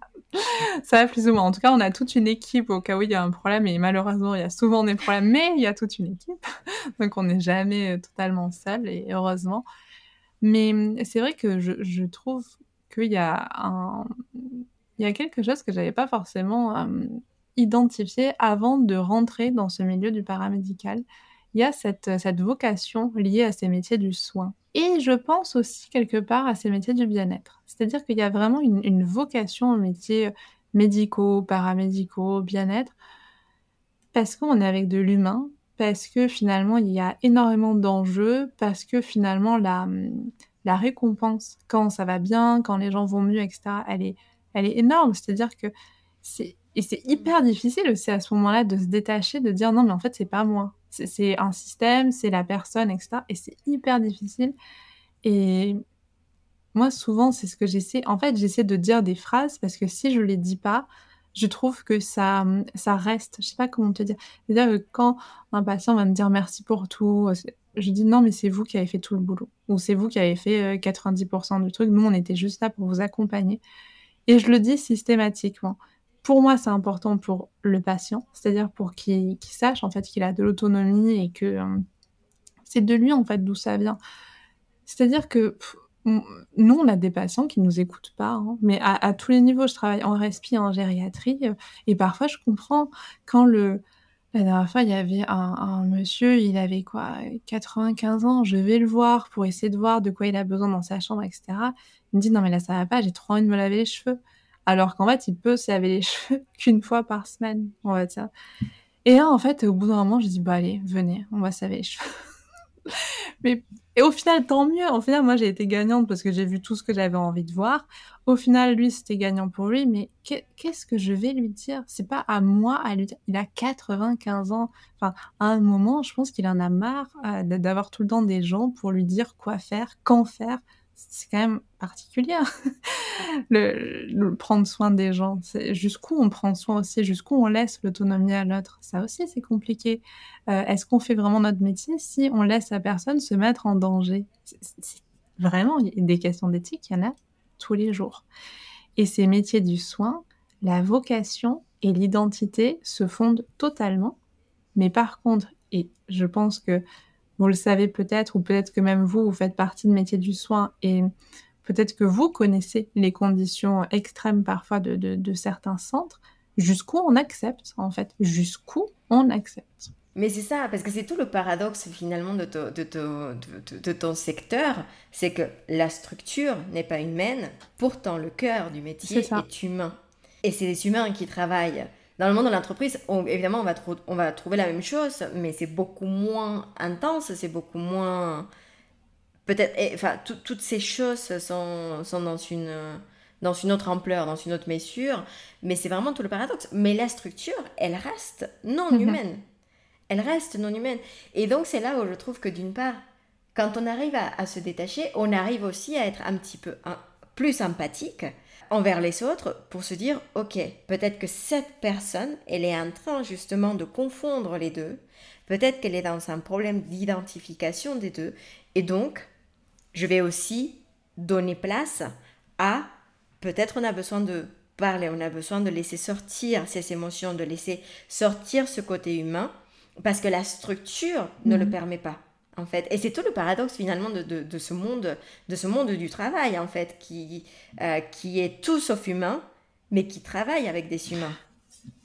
ça va plus ou moins. En tout cas, on a toute une équipe au cas où il y a un problème et malheureusement, il y a souvent des problèmes, mais il y a toute une équipe. Donc, on n'est jamais euh, totalement seul et heureusement. Mais hum, c'est vrai que je, trouve qu'il y a quelque chose que j'avais pas forcément hum, identifié avant de rentrer dans ce milieu du paramédical. Il y a cette, cette vocation liée à ces métiers du soin. Et je pense aussi quelque part à ces métiers du bien-être. C'est-à-dire qu'il y a vraiment une, vocation aux métiers médicaux, paramédicaux, bien-être, parce qu'on est avec de l'humain, parce que finalement il y a énormément d'enjeux, parce que finalement la, la récompense, quand ça va bien, quand les gens vont mieux, etc., elle est, elle est énorme. C'est-à-dire que c'est et c'est hyper difficile aussi à ce moment-là de se détacher, de dire non mais en fait c'est pas moi, c'est un système, c'est la personne, etc. Et c'est hyper difficile. Et moi, souvent, c'est ce que j'essaie. En fait, j'essaie de dire des phrases parce que si je les dis pas, je trouve que ça, ça reste. Je sais pas comment te dire. C'est-à-dire que quand un patient va me dire merci pour tout, je dis non, mais c'est vous qui avez fait tout le boulot. Ou c'est vous qui avez fait 90% euh, du truc. Nous, on était juste là pour vous accompagner. Et je le dis systématiquement pour moi, c'est important pour le patient, c'est-à-dire pour qu'il sache en fait qu'il a de l'autonomie et que euh, c'est de lui en fait d'où ça vient. C'est-à-dire que nous, on a des patients qui nous écoutent pas, hein, mais à, tous les niveaux, je travaille en respi, en gériatrie, euh, et parfois je comprends quand le la dernière fois, il y avait un, un, monsieur, il avait quoi, 95 ans, je vais le voir pour essayer de voir de quoi il a besoin dans sa chambre, etc. Il me dit non mais là ça va pas, j'ai trop envie de me laver les cheveux alors qu'en fait, il peut se les cheveux qu'une fois par semaine, on va dire. Et là, en fait, au bout d'un moment, je dis, bah allez, venez, on va se laver les cheveux. Mais et au final, tant mieux. Au final, moi, j'ai été gagnante parce que j'ai vu tout ce que j'avais envie de voir. Au final, lui, c'était gagnant pour lui. Mais qu'est-ce que je vais lui dire? C'est pas à moi à lui dire. Il a 95 ans. Enfin, à un moment, je pense qu'il en a marre euh, d'avoir tout le temps des gens pour lui dire quoi faire, quand faire c'est quand même particulier le, prendre soin des gens. Jusqu'où on prend soin aussi, jusqu'où on laisse l'autonomie à l'autre. Ça aussi, c'est compliqué. Euh, est-ce qu'on fait vraiment notre métier si on laisse la personne se mettre en danger? C'est, Vraiment, des questions d'éthique, il y en a tous les jours. Et ces métiers du soin, la vocation et l'identité se fondent totalement. Mais par contre, et je pense que vous le savez peut-être, ou peut-être que même vous, vous faites partie de métier du soin et peut-être que vous connaissez les conditions extrêmes parfois de, certains centres, jusqu'où on accepte en fait, jusqu'où on accepte. Mais c'est ça, parce que c'est tout le paradoxe finalement de, de ton secteur, c'est que la structure n'est pas humaine, pourtant le cœur du métier est humain. Et c'est les humains qui travaillent dans le monde de l'entreprise, évidemment, on va, on va trouver la même chose, mais c'est beaucoup moins intense, c'est beaucoup moins... Peut-être... Enfin, toutes ces choses sont, sont dans, une, dans une autre ampleur, dans une autre mesure, mais c'est vraiment tout le paradoxe. Mais la structure, elle reste non mhm. humaine. Elle reste non humaine. Et donc, c'est là où je trouve que d'une part, quand on arrive à, se détacher, on arrive aussi à être un petit peu plus empathique envers les autres pour se dire, ok, peut-être que cette personne, elle est en train justement de confondre les deux, peut-être qu'elle est dans un problème d'identification des deux, et donc, je vais aussi donner place à, peut-être on a besoin de parler, on a besoin de laisser sortir ces émotions, de laisser sortir ce côté humain, parce que la structure ne le mhm. permet pas en fait. Et c'est tout le paradoxe finalement de, ce monde, de ce monde du travail, en fait, qui, euh, qui est tout sauf humain, mais qui travaille avec des humains.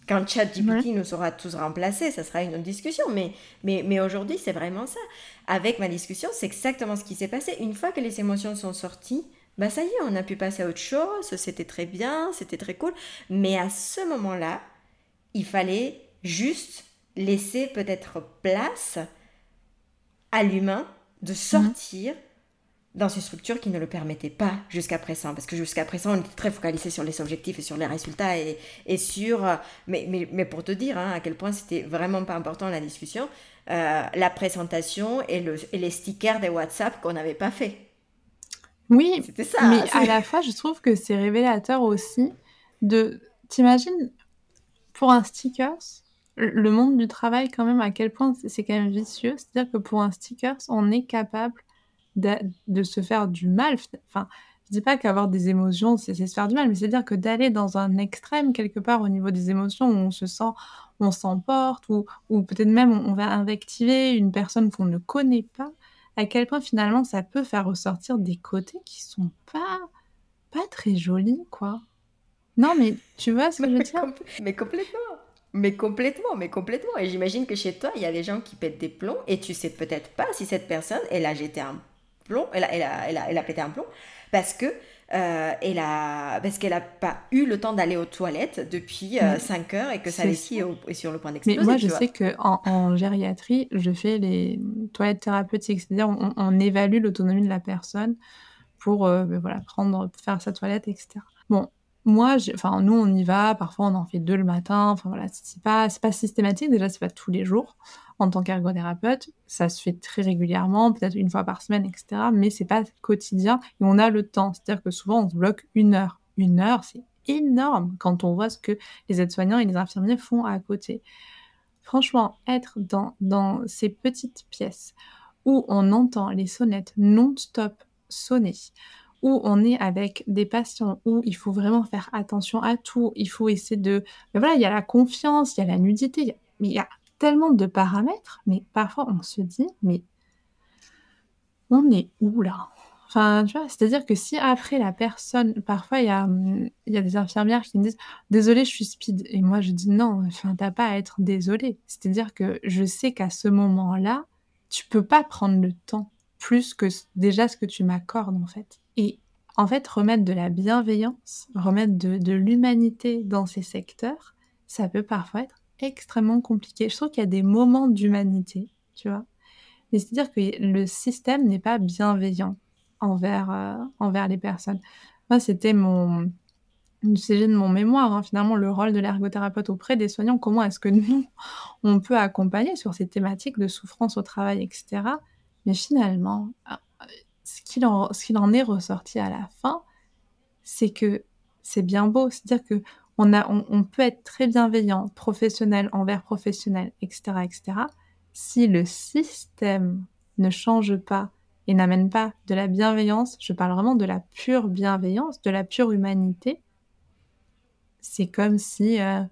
Quand ChatGPT nous aura tous remplacés, ça sera une autre discussion, mais, mais, mais aujourd'hui, c'est vraiment ça. Avec ma discussion, c'est exactement ce qui s'est passé. Une fois que les émotions sont sorties, bah ça y est, on a pu passer à autre chose, c'était très bien, c'était très cool, mais à ce moment-là, il fallait juste laisser peut-être place à l'humain de sortir dans une structure qui ne le permettait pas jusqu'à présent. Parce que jusqu'à présent, on était très focalisé sur les objectifs et sur les résultats et, et sur... Euh, mais, mais, mais, pour te dire hein, à quel point c'était vraiment pas important la discussion, euh, la présentation et, le, et les stickers des WhatsApp qu'on n'avait pas fait. Oui, c'était ça. Mais à la fois, je trouve que c'est révélateur aussi de... T'imagines, pour un sticker, le monde du travail, quand même, à quel point c'est quand même vicieux. C'est-à-dire que pour un sticker, on est capable de, se faire du mal. Enfin, je dis pas qu'avoir des émotions, c'est se faire du mal, mais c'est-à-dire que d'aller dans un extrême quelque part au niveau des émotions où on se sent, on s'emporte, ou, ou peut-être même on, va invectiver une personne qu'on ne connaît pas, à quel point finalement ça peut faire ressortir des côtés qui sont pas, pas très jolis, quoi. Non, mais tu vois ce que je veux dire? Mais complètement mais complètement, mais complètement. Et j'imagine que chez toi, il y a des gens qui pètent des plombs et tu sais peut-être pas si cette personne, elle a jeté un plomb, elle a, elle a, elle a, elle a pété un plomb parce que euh, elle a, parce qu'elle n'a pas eu le temps d'aller aux toilettes depuis 5 euh, heures et que sa vessie est, sur le point d'exploser. Mais moi, je sais qu'en en, gériatrie, je fais les toilettes thérapeutiques, c'est-à-dire on, on, évalue l'autonomie de la personne pour euh, ben voilà, prendre, faire sa toilette, etc. Bon, moi, enfin, nous, on y va. Parfois, on en fait deux le matin. Enfin, voilà, c'est pas, pas systématique. Déjà, c'est pas tous les jours. En tant qu'ergothérapeute, ça se fait très régulièrement, peut-être une fois par semaine, etc. Mais c'est pas quotidien et on a le temps. C'est-à-dire que souvent, on se bloque une heure. Une heure, c'est énorme quand on voit ce que les aides-soignants et les infirmiers font à côté. Franchement, être dans ces petites pièces où on entend les sonnettes non-stop sonner, où on est avec des patients où il faut vraiment faire attention à tout, il faut essayer de... Mais voilà, il y a la confiance, il y a la nudité, il y a tellement de paramètres, mais parfois on se dit, mais on est où là? Enfin, tu vois, c'est-à-dire que si après la personne, parfois il y a, a des infirmières qui me disent Désolée, je suis speed. Et moi je dis Non, enfin, t'as pas à être désolée. C'est-à-dire que je sais qu'à ce moment-là, tu peux pas prendre le temps plus que déjà ce que tu m'accordes en fait. En fait, remettre de la bienveillance, remettre de, l'humanité dans ces secteurs, ça peut parfois être extrêmement compliqué. Je trouve qu'il y a des moments d'humanité, tu vois. Mais c'est-à-dire que le système n'est pas bienveillant envers, euh, envers les personnes. Moi, c'était mon sujet de mon mémoire, hein, finalement, le rôle de l'ergothérapeute auprès des soignants. Comment est-ce que nous, on peut accompagner sur ces thématiques de souffrance au travail, etc. Mais finalement, ce en, ce qu'il en est ressorti à la fin, c'est que c'est bien beau. C'est-à-dire que on, peut être très bienveillant, professionnel envers professionnel, etc., etc. Si le système ne change pas et n'amène pas de la bienveillance, je parle vraiment de la pure bienveillance, de la pure humanité, c'est comme si, euh,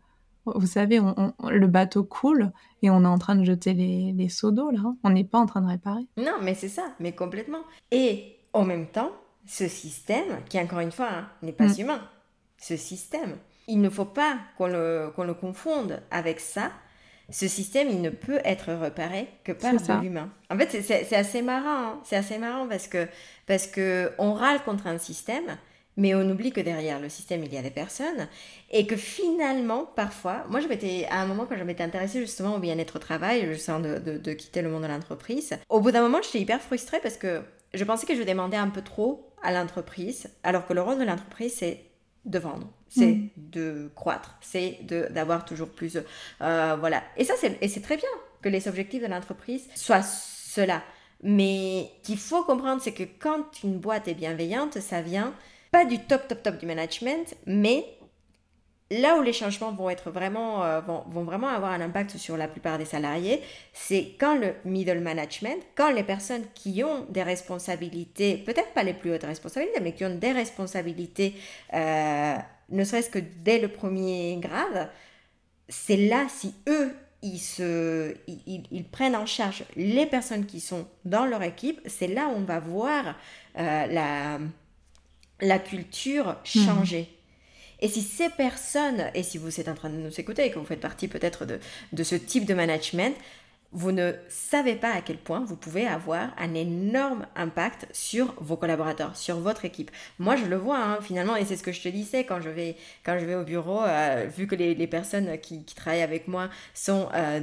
vous savez, le bateau coule et on est en train de jeter les, seaux d'eau, là. Hein. On n'est pas en train de réparer. Non, mais c'est ça, mais complètement. Et en même temps, ce système, qui encore une fois hein, n'est pas mm. humain, ce système, il ne faut pas qu'on le, le confonde avec ça. Ce système, il ne peut être réparé que par l'humain. En fait, c'est assez marrant. Hein. C'est assez marrant parce que, parce que on râle contre un système, mais on oublie que derrière le système, il y a des personnes et que finalement, parfois, moi, je m'étais, à un moment, quand je m'étais intéressée justement au bien-être au travail, je sens de, de, de, quitter le monde de l'entreprise, au bout d'un moment, j'étais hyper frustrée parce que je pensais que je demandais un peu trop à l'entreprise, alors que le rôle de l'entreprise, c'est de vendre, c'est mm. de croître, c'est d'avoir toujours plus. Euh, voilà. Et ça, c'est très bien que les objectifs de l'entreprise soient cela. Mais qu'il faut comprendre, c'est que quand une boîte est bienveillante, ça vient pas du top, top, top du management, mais là où les changements vont être vraiment, euh, vont, vont, vraiment avoir un impact sur la plupart des salariés, c'est quand le middle management, quand les personnes qui ont des responsabilités, peut-être pas les plus hautes responsabilités, mais qui ont des responsabilités, euh, ne serait-ce que dès le premier grade, c'est là si eux ils, se, ils, prennent en charge les personnes qui sont dans leur équipe, c'est là où on va voir euh, la, la culture changer. Et si ces personnes, et si vous êtes en train de nous écouter et que vous faites partie peut-être de, de ce type de management, vous ne savez pas à quel point vous pouvez avoir un énorme impact sur vos collaborateurs, sur votre équipe. Moi, je le vois hein, finalement, et c'est ce que je te disais quand je vais, quand je vais au bureau, euh, vu que les, les personnes qui, qui, travaillent avec moi sont, euh,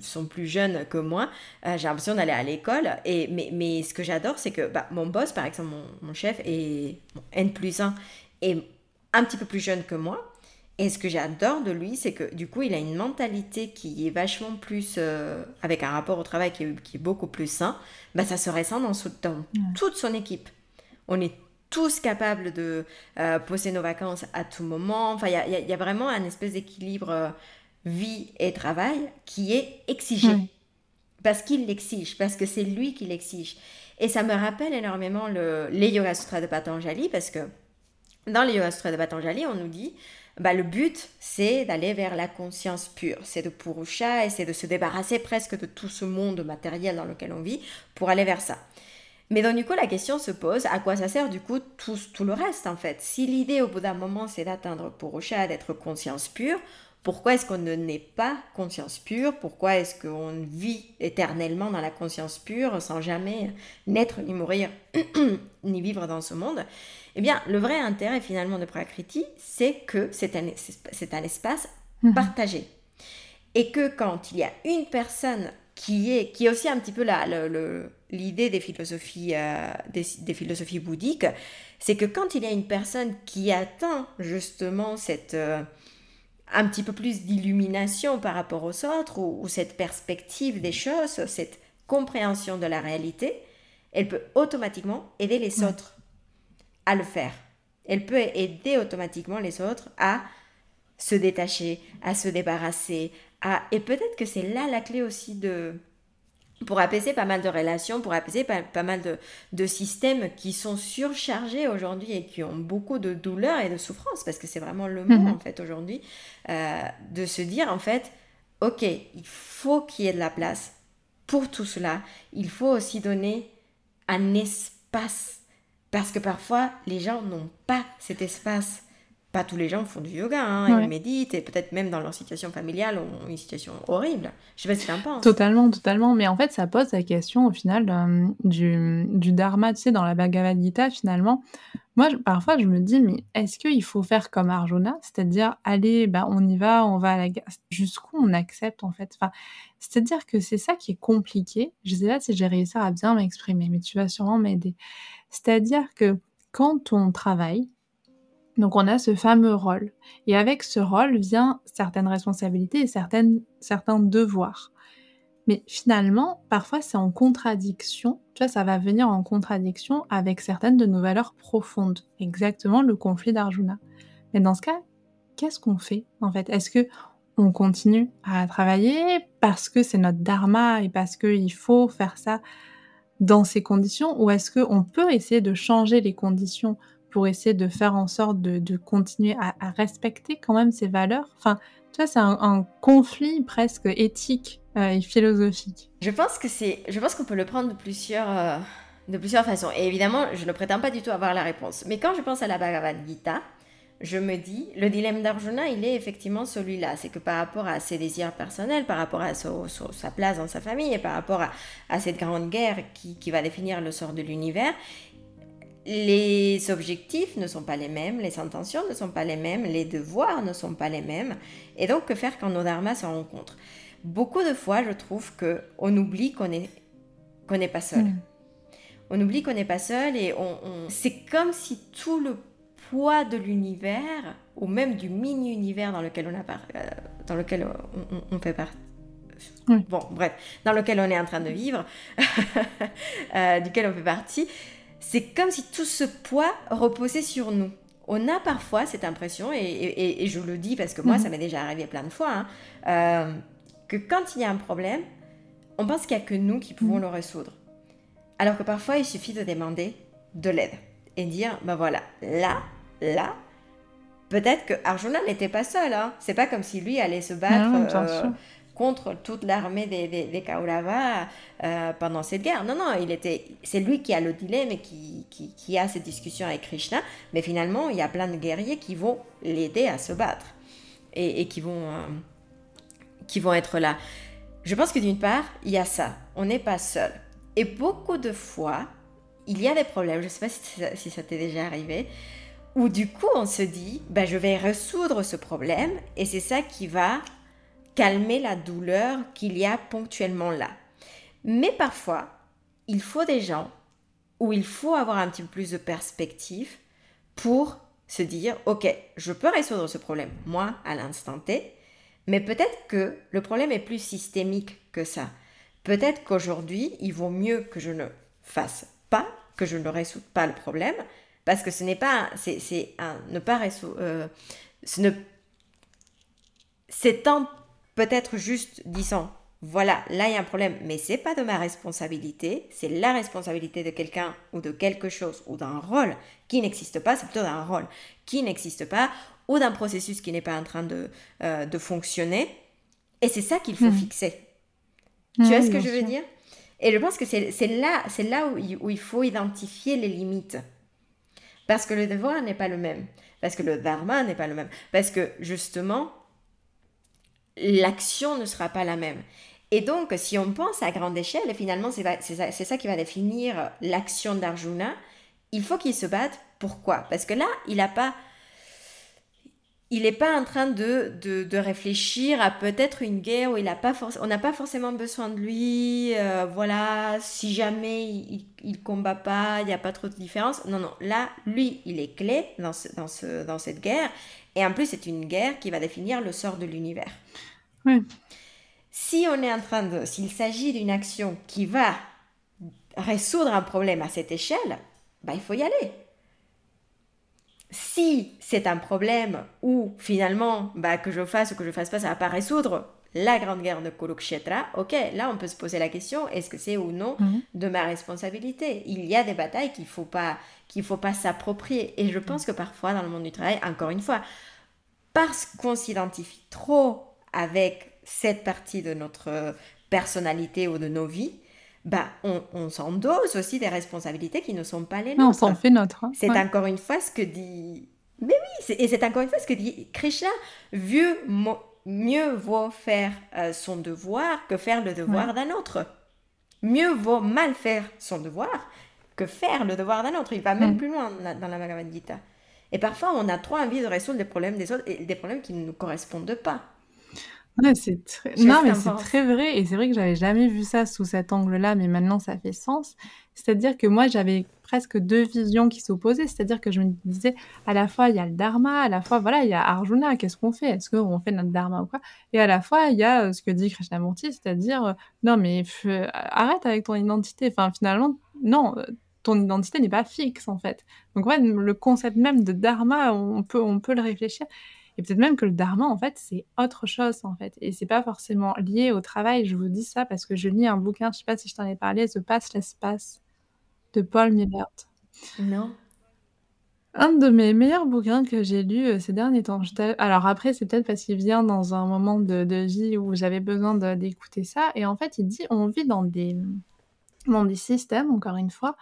sont plus jeunes que moi, euh, j'ai l'impression d'aller à l'école. Et, mais, mais ce que j'adore, c'est que bah, mon boss, par exemple, mon, mon chef, est N plus 1, est un petit peu plus jeune que moi. Et ce que j'adore de lui, c'est que du coup, il a une mentalité qui est vachement plus, euh, avec un rapport au travail qui est, beaucoup plus sain. Bah, ça se ressent dans, dans toute son équipe. On est tous capables de euh, poser nos vacances à tout moment. Enfin, il y, y a, vraiment un espèce d'équilibre euh, vie et travail qui est exigé. Parce qu'il l'exige, parce que c'est lui qui l'exige. Et ça me rappelle énormément le, les Yoga Sutras de Patanjali, parce que dans les de Patanjali, on nous dit bah, le but, c'est d'aller vers la conscience pure. C'est de Purusha et c'est de se débarrasser presque de tout ce monde matériel dans lequel on vit pour aller vers ça. Mais donc, du coup, la question se pose à quoi ça sert, du coup, tout, le reste, en fait? Si l'idée, au bout d'un moment, c'est d'atteindre Purusha, d'être conscience pure, pourquoi est-ce qu'on ne naît pas conscience pure? Pourquoi est-ce qu'on vit éternellement dans la conscience pure sans jamais naître ni mourir ni vivre dans ce monde? Eh bien, le vrai intérêt finalement de Prakriti, c'est que c'est un, c'est un espace mhm. partagé. Et que quand il y a une personne qui est, qui est aussi un petit peu l'idée des philosophies, euh, des, des, philosophies bouddhiques, c'est que quand il y a une personne qui atteint justement cette... Euh, un petit peu plus d'illumination par rapport aux autres, ou, cette perspective des choses, cette compréhension de la réalité, elle peut automatiquement aider les autres à le faire. Elle peut aider automatiquement les autres à se détacher, à se débarrasser, à... et peut-être que c'est là la clé aussi de, pour apaiser pas mal de relations, pour apaiser pas, mal de, systèmes qui sont surchargés aujourd'hui et qui ont beaucoup de douleur et de souffrance, parce que c'est vraiment le mot mhm. en fait aujourd'hui, euh, de se dire en fait, ok, il faut qu'il y ait de la place pour tout cela, il faut aussi donner un espace, parce que parfois les gens n'ont pas cet espace pas tous les gens font du yoga, hein, ils méditent, et peut-être même dans leur situation familiale ont une situation horrible. Je sais pas si tu en penses. Totalement, totalement. Mais en fait, ça pose la question, au final, euh, du, du, dharma, tu sais, dans la Bhagavad Gita, finalement. Moi, parfois, je me dis, mais est-ce qu'il faut faire comme Arjuna? C'est-à-dire, allez, bah, on y va, on va à la. Jusqu'où on accepte, en fait? Enfin, C'est-à-dire que c'est ça qui est compliqué. Je sais pas si j'ai réussi à bien m'exprimer, mais tu vas sûrement m'aider. C'est-à-dire que quand on travaille, donc on a ce fameux rôle. Et avec ce rôle vient certaines responsabilités et certaines, certains devoirs. Mais finalement, parfois c'est en contradiction, tu vois, ça va venir en contradiction avec certaines de nos valeurs profondes. Exactement le conflit d'Arjuna. Mais dans ce cas, qu'est-ce qu'on fait en fait? Est-ce que on continue à travailler parce que c'est notre dharma et parce qu'il faut faire ça dans ces conditions? Ou est-ce qu'on peut essayer de changer les conditions pour essayer de faire en sorte de, continuer à, respecter quand même ces valeurs. Enfin, tu vois, c'est un, conflit presque éthique euh, et philosophique. Je pense que c'est, je pense qu'on peut le prendre de plusieurs, euh, de plusieurs façons. Et évidemment, je ne prétends pas du tout avoir la réponse. Mais quand je pense à la Bhagavad Gita, je me dis, le dilemme d'Arjuna, il est effectivement celui-là. C'est que par rapport à ses désirs personnels, par rapport à sa place dans sa famille et par rapport à, cette grande guerre qui, qui, va définir le sort de l'univers, les objectifs ne sont pas les mêmes, les intentions ne sont pas les mêmes, les devoirs ne sont pas les mêmes. Et donc, que faire quand nos dharmas se rencontrent? Beaucoup de fois, je trouve qu'on oublie qu'on n'est pas seul. Mm. On oublie qu'on n'est pas seul et on, c'est comme si tout le poids de l'univers, ou même du mini-univers dans lequel on, a euh, dans lequel on, fait partie, Bon, bref, dans lequel on est en train de vivre, euh, duquel on fait partie, c'est comme si tout ce poids reposait sur nous. On a parfois cette impression, et, je le dis parce que moi, ça mhm. m'est déjà arrivé plein de fois, hein, euh, que quand il y a un problème, on pense qu'il n'y a que nous qui pouvons mhm. le résoudre. Alors que parfois, il suffit de demander de l'aide et dire, ben voilà, là, là, peut-être que Arjuna n'était pas seul. Hein. C'est pas comme si lui allait se battre. Euh, contre toute l'armée des, des, Kaurava euh, pendant cette guerre. Non, non, il était, c'est lui qui a le dilemme et qui, qui, a cette discussion avec Krishna, mais finalement, il y a plein de guerriers qui vont l'aider à se battre et, qui, vont, euh, qui vont être là. Je pense que d'une part, il y a ça, on n'est pas seul. Et beaucoup de fois, il y a des problèmes, je ne sais pas si ça, si ça t'est déjà arrivé, où du coup on se dit, ben, je vais résoudre ce problème et c'est ça qui va calmer la douleur qu'il y a ponctuellement là. Mais parfois, il faut des gens où il faut avoir un petit peu plus de perspective pour se dire, ok, je peux résoudre ce problème, moi, à l'instant T, mais peut-être que le problème est plus systémique que ça. Peut-être qu'aujourd'hui, il vaut mieux que je ne fasse pas, que je ne résoudre pas le problème, parce que ce n'est pas, c'est un ne pas résoudre, euh, ce ne, c'est peut-être juste disant voilà, là il y a un problème, mais c'est pas de ma responsabilité, c'est la responsabilité de quelqu'un ou de quelque chose ou d'un rôle qui n'existe pas, c'est plutôt d'un rôle qui n'existe pas ou d'un processus qui n'est pas en train de, euh, de fonctionner. Et c'est ça qu'il faut hmm. fixer. tu vois ce que je veux dire? Et je pense que c'est là, c'est là où, où il faut identifier les limites. Parce que le devoir n'est pas le même. Parce que le dharma n'est pas le même. Parce que justement, l'action ne sera pas la même. Et donc, si on pense à grande échelle, finalement, c'est ça, qui va définir l'action d'Arjuna, il faut qu'il se batte. Pourquoi? Parce que là, il pas... Il n'est pas en train de, réfléchir à peut-être une guerre où il pas on n'a pas forcément besoin de lui. Euh, voilà, si jamais il ne combat pas, il n'y a pas trop de différence. Non, non, là, lui, il est clé dans cette guerre. Et en plus, c'est une guerre qui va définir le sort de l'univers. Si on est en train de, s'il s'agit d'une action qui va résoudre un problème à cette échelle, bah, il faut y aller. Si c'est un problème où finalement, bah, que je fasse ou que je fasse pas, ça va pas résoudre la grande guerre de Kurukshetra, ok, là on peut se poser la question, est-ce que c'est ou non mhm. de ma responsabilité? Il y a des batailles qu'il faut pas qu'il faut pas s'approprier. Et je pense que parfois dans le monde du travail, encore une fois, parce qu'on s'identifie trop avec cette partie de notre personnalité ou de nos vies, bah, on, on s'endosse aussi des responsabilités qui ne sont pas les nôtres. on s'en fait notre. Hein. C'est encore une fois ce que dit Mais oui, et c'est encore une fois ce que dit Krishna. Vieux, mieux vaut faire euh, son devoir que faire le devoir d'un autre. Mieux vaut mal faire son devoir que faire le devoir d'un autre. Il va même plus loin dans la Bhagavad Gita. Et parfois, on a trop envie de résoudre des problèmes des autres et des problèmes qui ne nous correspondent pas. C'est très... Non, mais c'est très vrai. Et c'est vrai que j'avais jamais vu ça sous cet angle-là, mais maintenant ça fait sens. C'est-à-dire que moi, j'avais presque deux visions qui s'opposaient. C'est-à-dire que je me disais, à la fois, il y a le dharma, à la fois, voilà, il y a Arjuna, qu'est-ce qu'on fait? Est-ce qu'on fait notre dharma ou quoi? Et à la fois, il y a euh, ce que dit Krishnamurti, c'est-à-dire, euh, non, mais arrête avec ton identité. Enfin, finalement, non, euh, ton identité n'est pas fixe en fait. Donc ouais, le concept même de dharma, on peut, on peut le réfléchir. Et peut-être même que le dharma, en fait, c'est autre chose, en fait. Et c'est pas forcément lié au travail. Je vous dis ça parce que je lis un bouquin, je sais pas si je t'en ai parlé, The Pass l'Espace, de Paul Millert. Non. Un de mes meilleurs bouquins que j'ai lu euh, ces derniers temps. Alors après, c'est peut-être parce qu'il vient dans un moment de, vie où j'avais besoin d'écouter ça. Et en fait, il dit on vit dans des, dans des systèmes, encore une fois,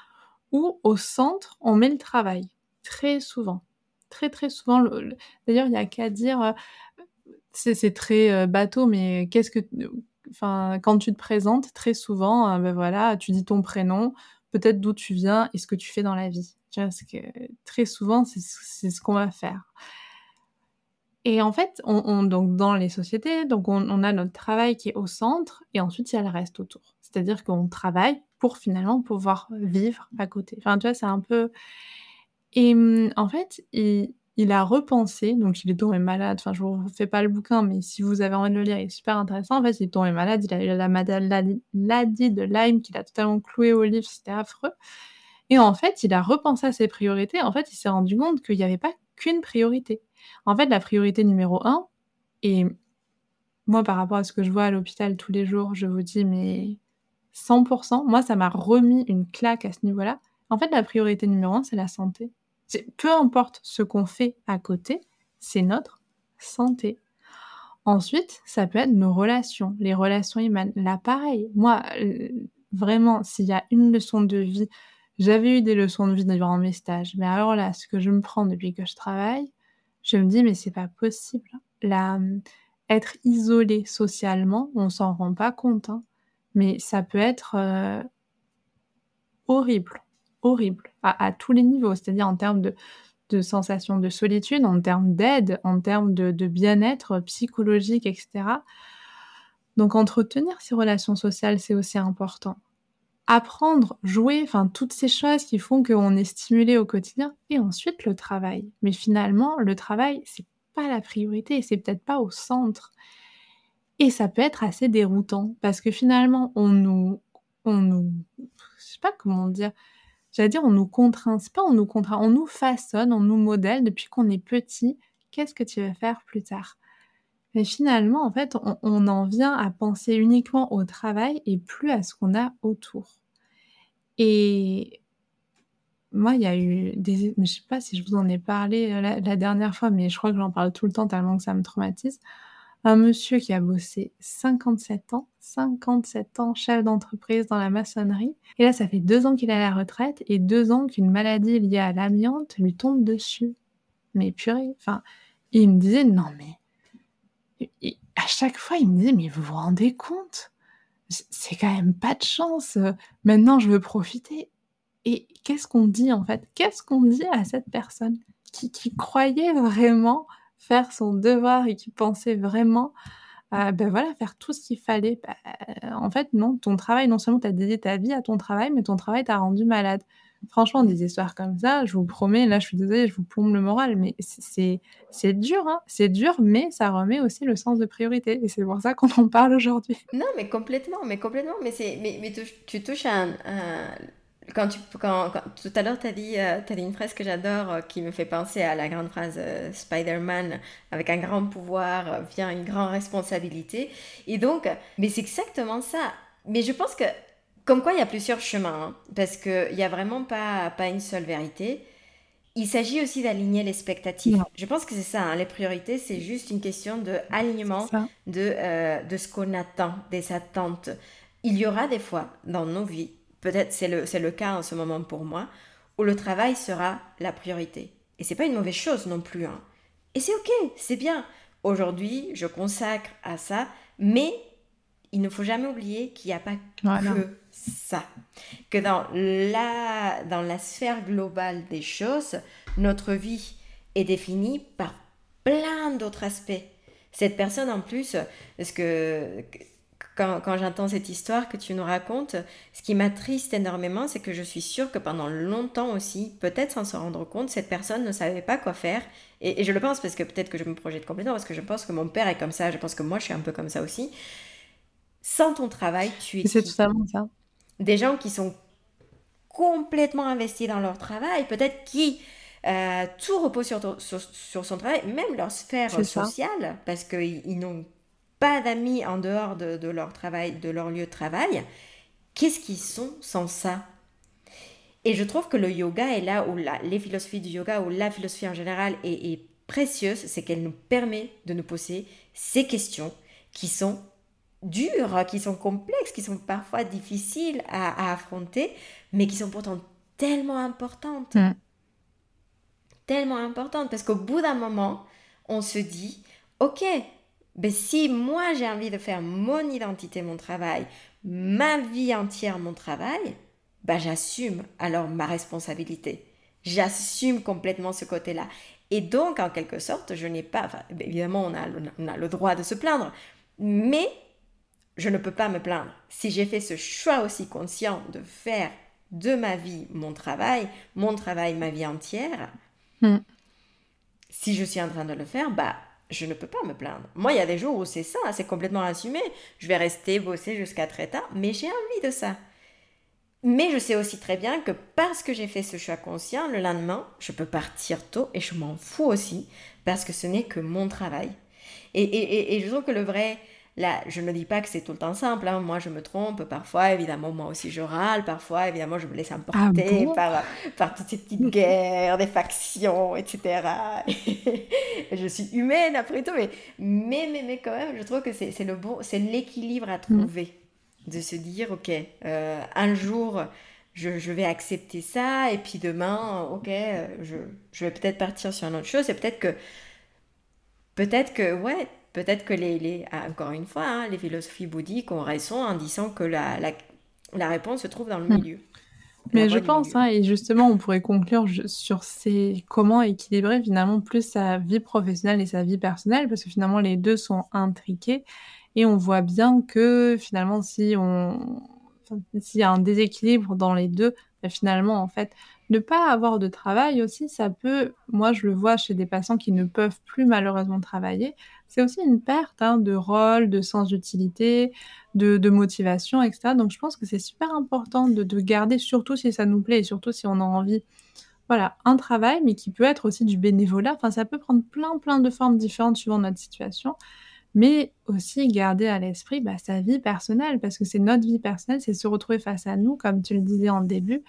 où au centre, on met le travail. Très souvent. Très, très souvent. D'ailleurs, il n'y a qu'à dire, euh, c'est très euh, bateau, mais qu'est-ce que. Enfin, quand tu te présentes, très souvent, euh, ben voilà, tu dis ton prénom, peut-être d'où tu viens et ce que tu fais dans la vie. Parce que très souvent, c'est ce qu'on va faire. Et en fait, on, donc dans les sociétés, donc on, on, a notre travail qui est au centre et ensuite il y a le reste autour. C'est-à-dire qu'on travaille pour finalement pouvoir vivre à côté. Enfin, tu vois, c'est un peu. Et mmh, en fait, il, a repensé, donc il est tombé malade. Enfin, je vous fais pas le bouquin, mais si vous avez envie de le lire, il est super intéressant. En fait, il est tombé malade, il a eu la maladie de Lyme qu'il a totalement cloué au livre, c'était affreux. Et en fait, il a repensé à ses priorités. En fait, il s'est rendu compte qu'il n'y avait pas qu'une priorité. En fait, la priorité numéro un, et moi, par rapport à ce que je vois à l'hôpital tous les jours, je vous dis, mais 100%. Moi, ça m'a remis une claque à ce niveau-là. En fait, la priorité numéro un, c'est la santé. Peu importe ce qu'on fait à côté, c'est notre santé. Ensuite, ça peut être nos relations, les relations humaines. Là, pareil, moi, euh, vraiment, s'il y a une leçon de vie, j'avais eu des leçons de vie durant mes stages, mais alors là, ce que je me prends depuis que je travaille, je me dis, mais c'est pas possible. Là, être isolé socialement, on s'en rend pas compte. Hein mais ça peut être euh, horrible, horrible, à, tous les niveaux, c'est-à-dire en termes de, de sensation de solitude, en termes d'aide, en termes de, bien-être psychologique, etc. Donc entretenir ces relations sociales, c'est aussi important. Apprendre, jouer, enfin toutes ces choses qui font qu'on est stimulé au quotidien, et ensuite le travail. Mais finalement, le travail, c'est pas la priorité, c'est peut-être pas au centre. Et ça peut être assez déroutant parce que finalement, on nous, on nous, je sais pas comment dire, j'allais dire, on nous contraint, c'est pas on nous contraint, on nous façonne, on nous modèle depuis qu'on est petit. Qu'est-ce que tu veux faire plus tard? Mais finalement, en fait, on, en vient à penser uniquement au travail et plus à ce qu'on a autour. Et moi, il y a eu des, je sais pas si je vous en ai parlé euh, la dernière fois, mais je crois que j'en parle tout le temps tellement que ça me traumatise un monsieur qui a bossé 57 ans, 57 ans chef d'entreprise dans la maçonnerie. Et là, ça fait deux ans qu'il est à la retraite et deux ans qu'une maladie liée à l'amiante lui tombe dessus. Mais purée, enfin, il me disait, non mais, à chaque fois, il me disait, mais vous vous rendez compte? C'est quand même pas de chance. Maintenant, je veux profiter. Et qu'est-ce qu'on dit en fait? Qu'est-ce qu'on dit à cette personne qui croyait vraiment faire son devoir et qui pensait vraiment ben voilà, faire tout ce qu'il fallait. Bah, en fait, non, ton travail, non seulement tu as dédié ta vie à ton travail, mais ton travail t'a rendu malade. Franchement, des histoires comme ça, je vous promets, là je suis désolée, je vous plombe le moral, mais c'est dur, hein c'est dur, mais ça remet aussi le sens de priorité. Et c'est pour ça qu'on en parle aujourd'hui. Non, mais complètement, mais complètement. Mais, mais, mais tu, touches à un, quand tu, quand, tout à l'heure, tu as, dit, euh, dit une phrase que j'adore euh, qui me fait penser à la grande phrase euh, Spider-Man avec un grand pouvoir vient une grande responsabilité. Et donc, mais c'est exactement ça. Mais je pense que, comme quoi il y a plusieurs chemins, hein, parce qu'il n'y a vraiment pas, pas une seule vérité. Il s'agit aussi d'aligner les expectatives. Je pense que c'est ça, hein, les priorités, c'est juste une question d'alignement de, de ce qu'on attend, des attentes. Il y aura des fois dans nos vies peut-être c'est le, c'est le cas en ce moment pour moi, où le travail sera la priorité. Et c'est pas une mauvaise chose non plus. Hein. Et c'est ok, c'est bien. Aujourd'hui, je consacre à ça, mais il ne faut jamais oublier qu'il n'y a pas que ça. Que dans la, dans la sphère globale des choses, notre vie est définie par plein d'autres aspects. Cette personne en plus, parce que quand, quand j'entends cette histoire que tu nous racontes, ce qui m'attriste énormément, c'est que je suis sûre que pendant longtemps aussi, peut-être sans se rendre compte, cette personne ne savait pas quoi faire. Et, et je le pense parce que peut-être que je me projette complètement, parce que je pense que mon père est comme ça, je pense que moi je suis un peu comme ça aussi. Sans ton travail, tu es. C'est totalement ça. Des gens qui sont complètement investis dans leur travail, peut-être qui euh, tout repose sur, sur, son travail, même leur sphère sociale, parce qu'ils n'ont pas d'amis en dehors de, leur travail, de leur lieu de travail. Qu'est-ce qu'ils sont sans ça? Et je trouve que le yoga est là où la, les philosophies du yoga, ou la philosophie en général est, est précieuse, c'est qu'elle nous permet de nous poser ces questions qui sont dures, qui sont complexes, qui sont parfois difficiles à, affronter, mais qui sont pourtant tellement importantes. Mm. Tellement importantes, parce qu'au bout d'un moment, on se dit, ok, ben si moi j'ai envie de faire mon identité, mon travail, ma vie entière, mon travail, ben j'assume alors ma responsabilité. J'assume complètement ce côté-là. Et donc, en quelque sorte, je n'ai pas, évidemment, on a, on a le droit de se plaindre, mais je ne peux pas me plaindre. Si j'ai fait ce choix aussi conscient de faire de ma vie mon travail, mon travail ma vie entière, hmm. si je suis en train de le faire, bah je ne peux pas me plaindre. Moi, il y a des jours où c'est ça, c'est complètement assumé. Je vais rester bosser jusqu'à très tard, mais j'ai envie de ça. Mais je sais aussi très bien que parce que j'ai fait ce choix conscient, le lendemain, je peux partir tôt et je m'en fous aussi parce que ce n'est que mon travail. Et, et, et, je trouve que le vrai, Là, je ne dis pas que c'est tout le temps simple. Hein. Moi, je me trompe. Parfois, évidemment, moi aussi, je râle. Parfois, évidemment, je me laisse emporter ah par, par toutes ces petites guerres, des factions, etc. je suis humaine après tout. Mais, mais, mais, quand même, je trouve que c'est le bon, c'est l'équilibre à trouver. De se dire, OK, euh, un jour, je, je, vais accepter ça. Et puis demain, OK, je, je vais peut-être partir sur une autre chose. Et peut-être que, peut-être que, ouais, Peut-être que les, ah, encore une fois, hein, les philosophies bouddhiques ont raison en disant que la, la, réponse se trouve dans le hmm. milieu. Mais je pense, hein, et justement, on pourrait conclure sur ces, comment équilibrer finalement plus sa vie professionnelle et sa vie personnelle, parce que finalement les deux sont intriqués, et on voit bien que finalement si on, s'il y a un déséquilibre dans les deux, ben, finalement en fait ne pas avoir de travail aussi, ça peut, moi je le vois chez des patients qui ne peuvent plus malheureusement travailler, c'est aussi une perte hein, de rôle, de sens d'utilité, de, motivation, etc. Donc je pense que c'est super important de, garder, surtout si ça nous plaît et surtout si on a envie, voilà, un travail, mais qui peut être aussi du bénévolat. Enfin, ça peut prendre plein, plein de formes différentes suivant notre situation mais aussi garder à l'esprit bah, sa vie personnelle, parce que c'est notre vie personnelle, c'est se retrouver face à nous, comme tu le disais en début,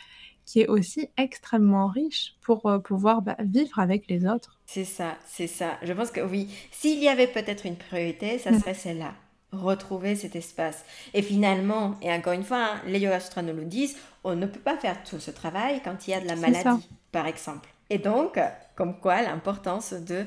qui est aussi extrêmement riche pour euh, pouvoir bah, vivre avec les autres. C'est ça, c'est ça. Je pense que oui, s'il y avait peut-être une priorité, ça mm. serait celle-là. Retrouver cet espace. Et finalement, et encore une fois, hein, les Yoga Sutras nous le disent, on ne peut pas faire tout ce travail quand il y a de la maladie, par exemple. Et donc, comme quoi l'importance de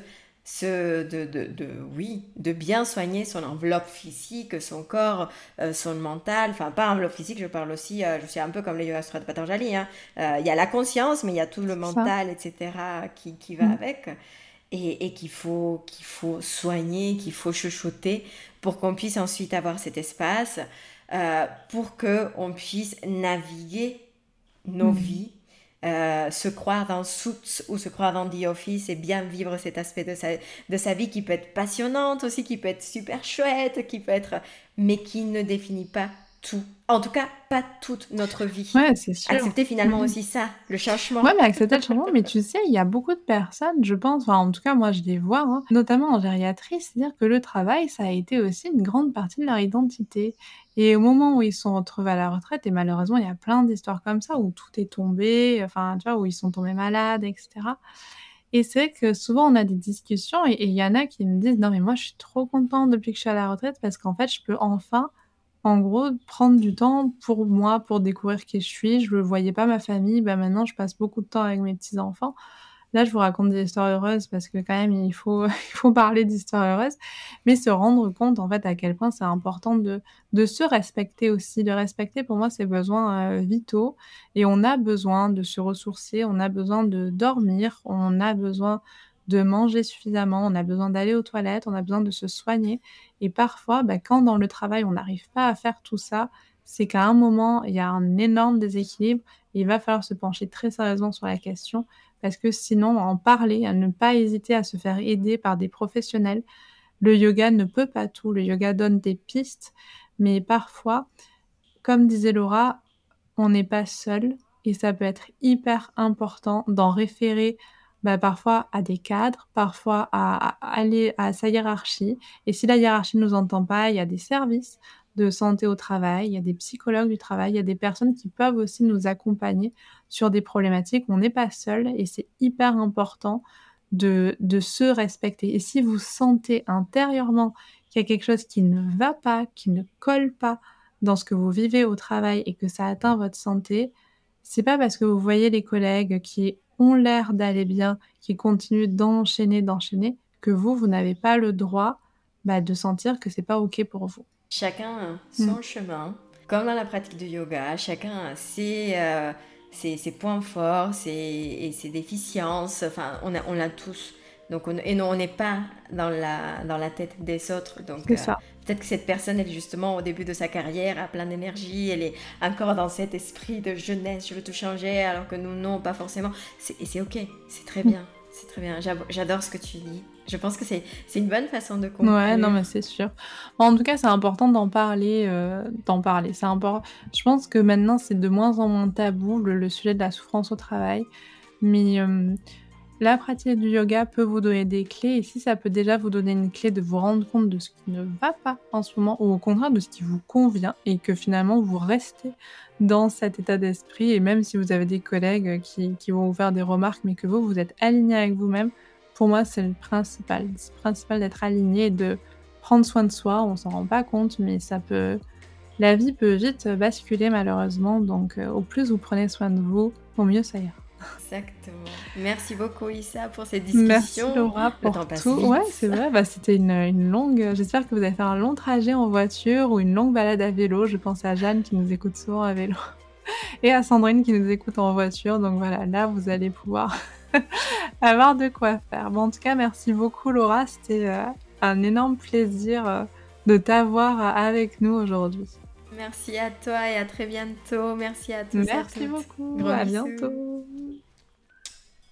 ce, de, de, de, oui, de bien soigner son enveloppe physique, son corps, euh, son mental. Enfin, pas enveloppe physique, je parle aussi, euh, je suis un peu comme les yoga de Patanjali. Hein. Euh, il y a la conscience, mais il y a tout le mental, etc., qui, qui va mm. avec. Et, et qu'il faut, qu'il faut soigner, qu'il faut chuchoter pour qu'on puisse ensuite avoir cet espace, pour qu'on puisse naviguer nos mm. vies euh, se croire dans Suits ou se croire dans The Office et bien vivre cet aspect de sa, de sa vie qui peut être passionnante aussi, qui peut être super chouette, qui peut être... mais qui ne définit pas tout. En tout cas, pas toute notre vie. Ouais, c'est sûr. Accepter finalement mhm. aussi ça, le changement. Ouais, mais accepter le changement, mais tu sais, il y a beaucoup de personnes, je pense, enfin, en tout cas, moi, je les vois, hein, notamment en gériatrie, c'est-à-dire que le travail, ça a été aussi une grande partie de leur identité. Et au moment où ils sont retrouvés à la retraite, et malheureusement, il y a plein d'histoires comme ça, où tout est tombé, enfin, tu vois, où ils sont tombés malades, etc. Et c'est vrai que souvent, on a des discussions, et il y en a qui me disent, non, mais moi, je suis trop contente depuis que je suis à la retraite, parce qu'en fait, je peux enfin en gros, prendre du temps pour moi, pour découvrir qui je suis. Je ne voyais pas ma famille. Bah, maintenant, je passe beaucoup de temps avec mes petits-enfants. Là, je vous raconte des histoires heureuses parce que quand même, il faut, parler d'histoires heureuses, mais se rendre compte en fait à quel point c'est important de, de se respecter aussi, de respecter pour moi ses besoins euh, vitaux. Et on a besoin de se ressourcer, on a besoin de dormir, on a besoin de manger suffisamment, on a besoin d'aller aux toilettes, on a besoin de se soigner. Et parfois, bah, quand dans le travail, on n'arrive pas à faire tout ça, c'est qu'à un moment, il y a un énorme déséquilibre. Et il va falloir se pencher très sérieusement sur la question parce que sinon, en parler, à ne pas hésiter à se faire aider par des professionnels. Le yoga ne peut pas tout. Le yoga donne des pistes, mais parfois, comme disait Laura, on n'est pas seul et ça peut être hyper important d'en référer bah, parfois à des cadres, parfois à, aller à sa hiérarchie. Et si la hiérarchie ne nous entend pas, il y a des services de santé au travail, il y a des psychologues du travail, il y a des personnes qui peuvent aussi nous accompagner sur des problématiques. On n'est pas seul et c'est hyper important de, de se respecter. Et si vous sentez intérieurement qu'il y a quelque chose qui ne va pas, qui ne colle pas dans ce que vous vivez au travail et que ça atteint votre santé, c'est pas parce que vous voyez les collègues qui ont l'air d'aller bien, qui continuent d'enchaîner, d'enchaîner, que vous, vous n'avez pas le droit bah, de sentir que c'est pas ok pour vous. Chacun a son mm. chemin. Comme dans la pratique du yoga, chacun a ses, euh, ses, points forts ses, et ses déficiences. Enfin, on a, on a tous. Donc et non, on n'est pas dans la, dans la tête des autres. Donc, euh, peut-être que cette personne, elle justement au début de sa carrière, a plein d'énergie, elle est encore dans cet esprit de jeunesse, je veux tout changer, alors que nous, non, pas forcément. Et c'est ok, c'est très bien. C'est très bien. J'adore ce que tu dis. Je pense que c'est une bonne façon de conclure. Ouais, non, mais c'est sûr. En tout cas, c'est important d'en parler. Euh, d'en parler. C'est important. Je pense que maintenant, c'est de moins en moins tabou le, sujet de la souffrance au travail. Mais euh, la pratique du yoga peut vous donner des clés. Et si ça peut déjà vous donner une clé de vous rendre compte de ce qui ne va pas en ce moment, ou au contraire de ce qui vous convient, et que finalement vous restez dans cet état d'esprit. Et même si vous avez des collègues qui, vont vous faire des remarques, mais que vous, vous êtes aligné avec vous-même pour moi, c'est le principal. C'est principal d'être aligné et de prendre soin de soi. On s'en rend pas compte, mais ça peut. La vie peut vite basculer malheureusement. Donc, euh, au plus vous prenez soin de vous, au mieux ça ira. Exactement. Merci beaucoup Issa pour cette discussion. Merci Laura pour tout. Ouais, c'est vrai. Bah, c'était une, une, longue. J'espère que vous avez fait un long trajet en voiture ou une longue balade à vélo. Je pense à Jeanne qui nous écoute souvent à vélo et à Sandrine qui nous écoute en voiture. Donc voilà, là vous allez pouvoir avoir de quoi faire. Bon, en tout cas, merci beaucoup Laura, c'était euh, un énorme plaisir euh, de t'avoir euh, avec nous aujourd'hui. Merci à toi et à très bientôt. Merci à tous. Merci beaucoup. À bientôt.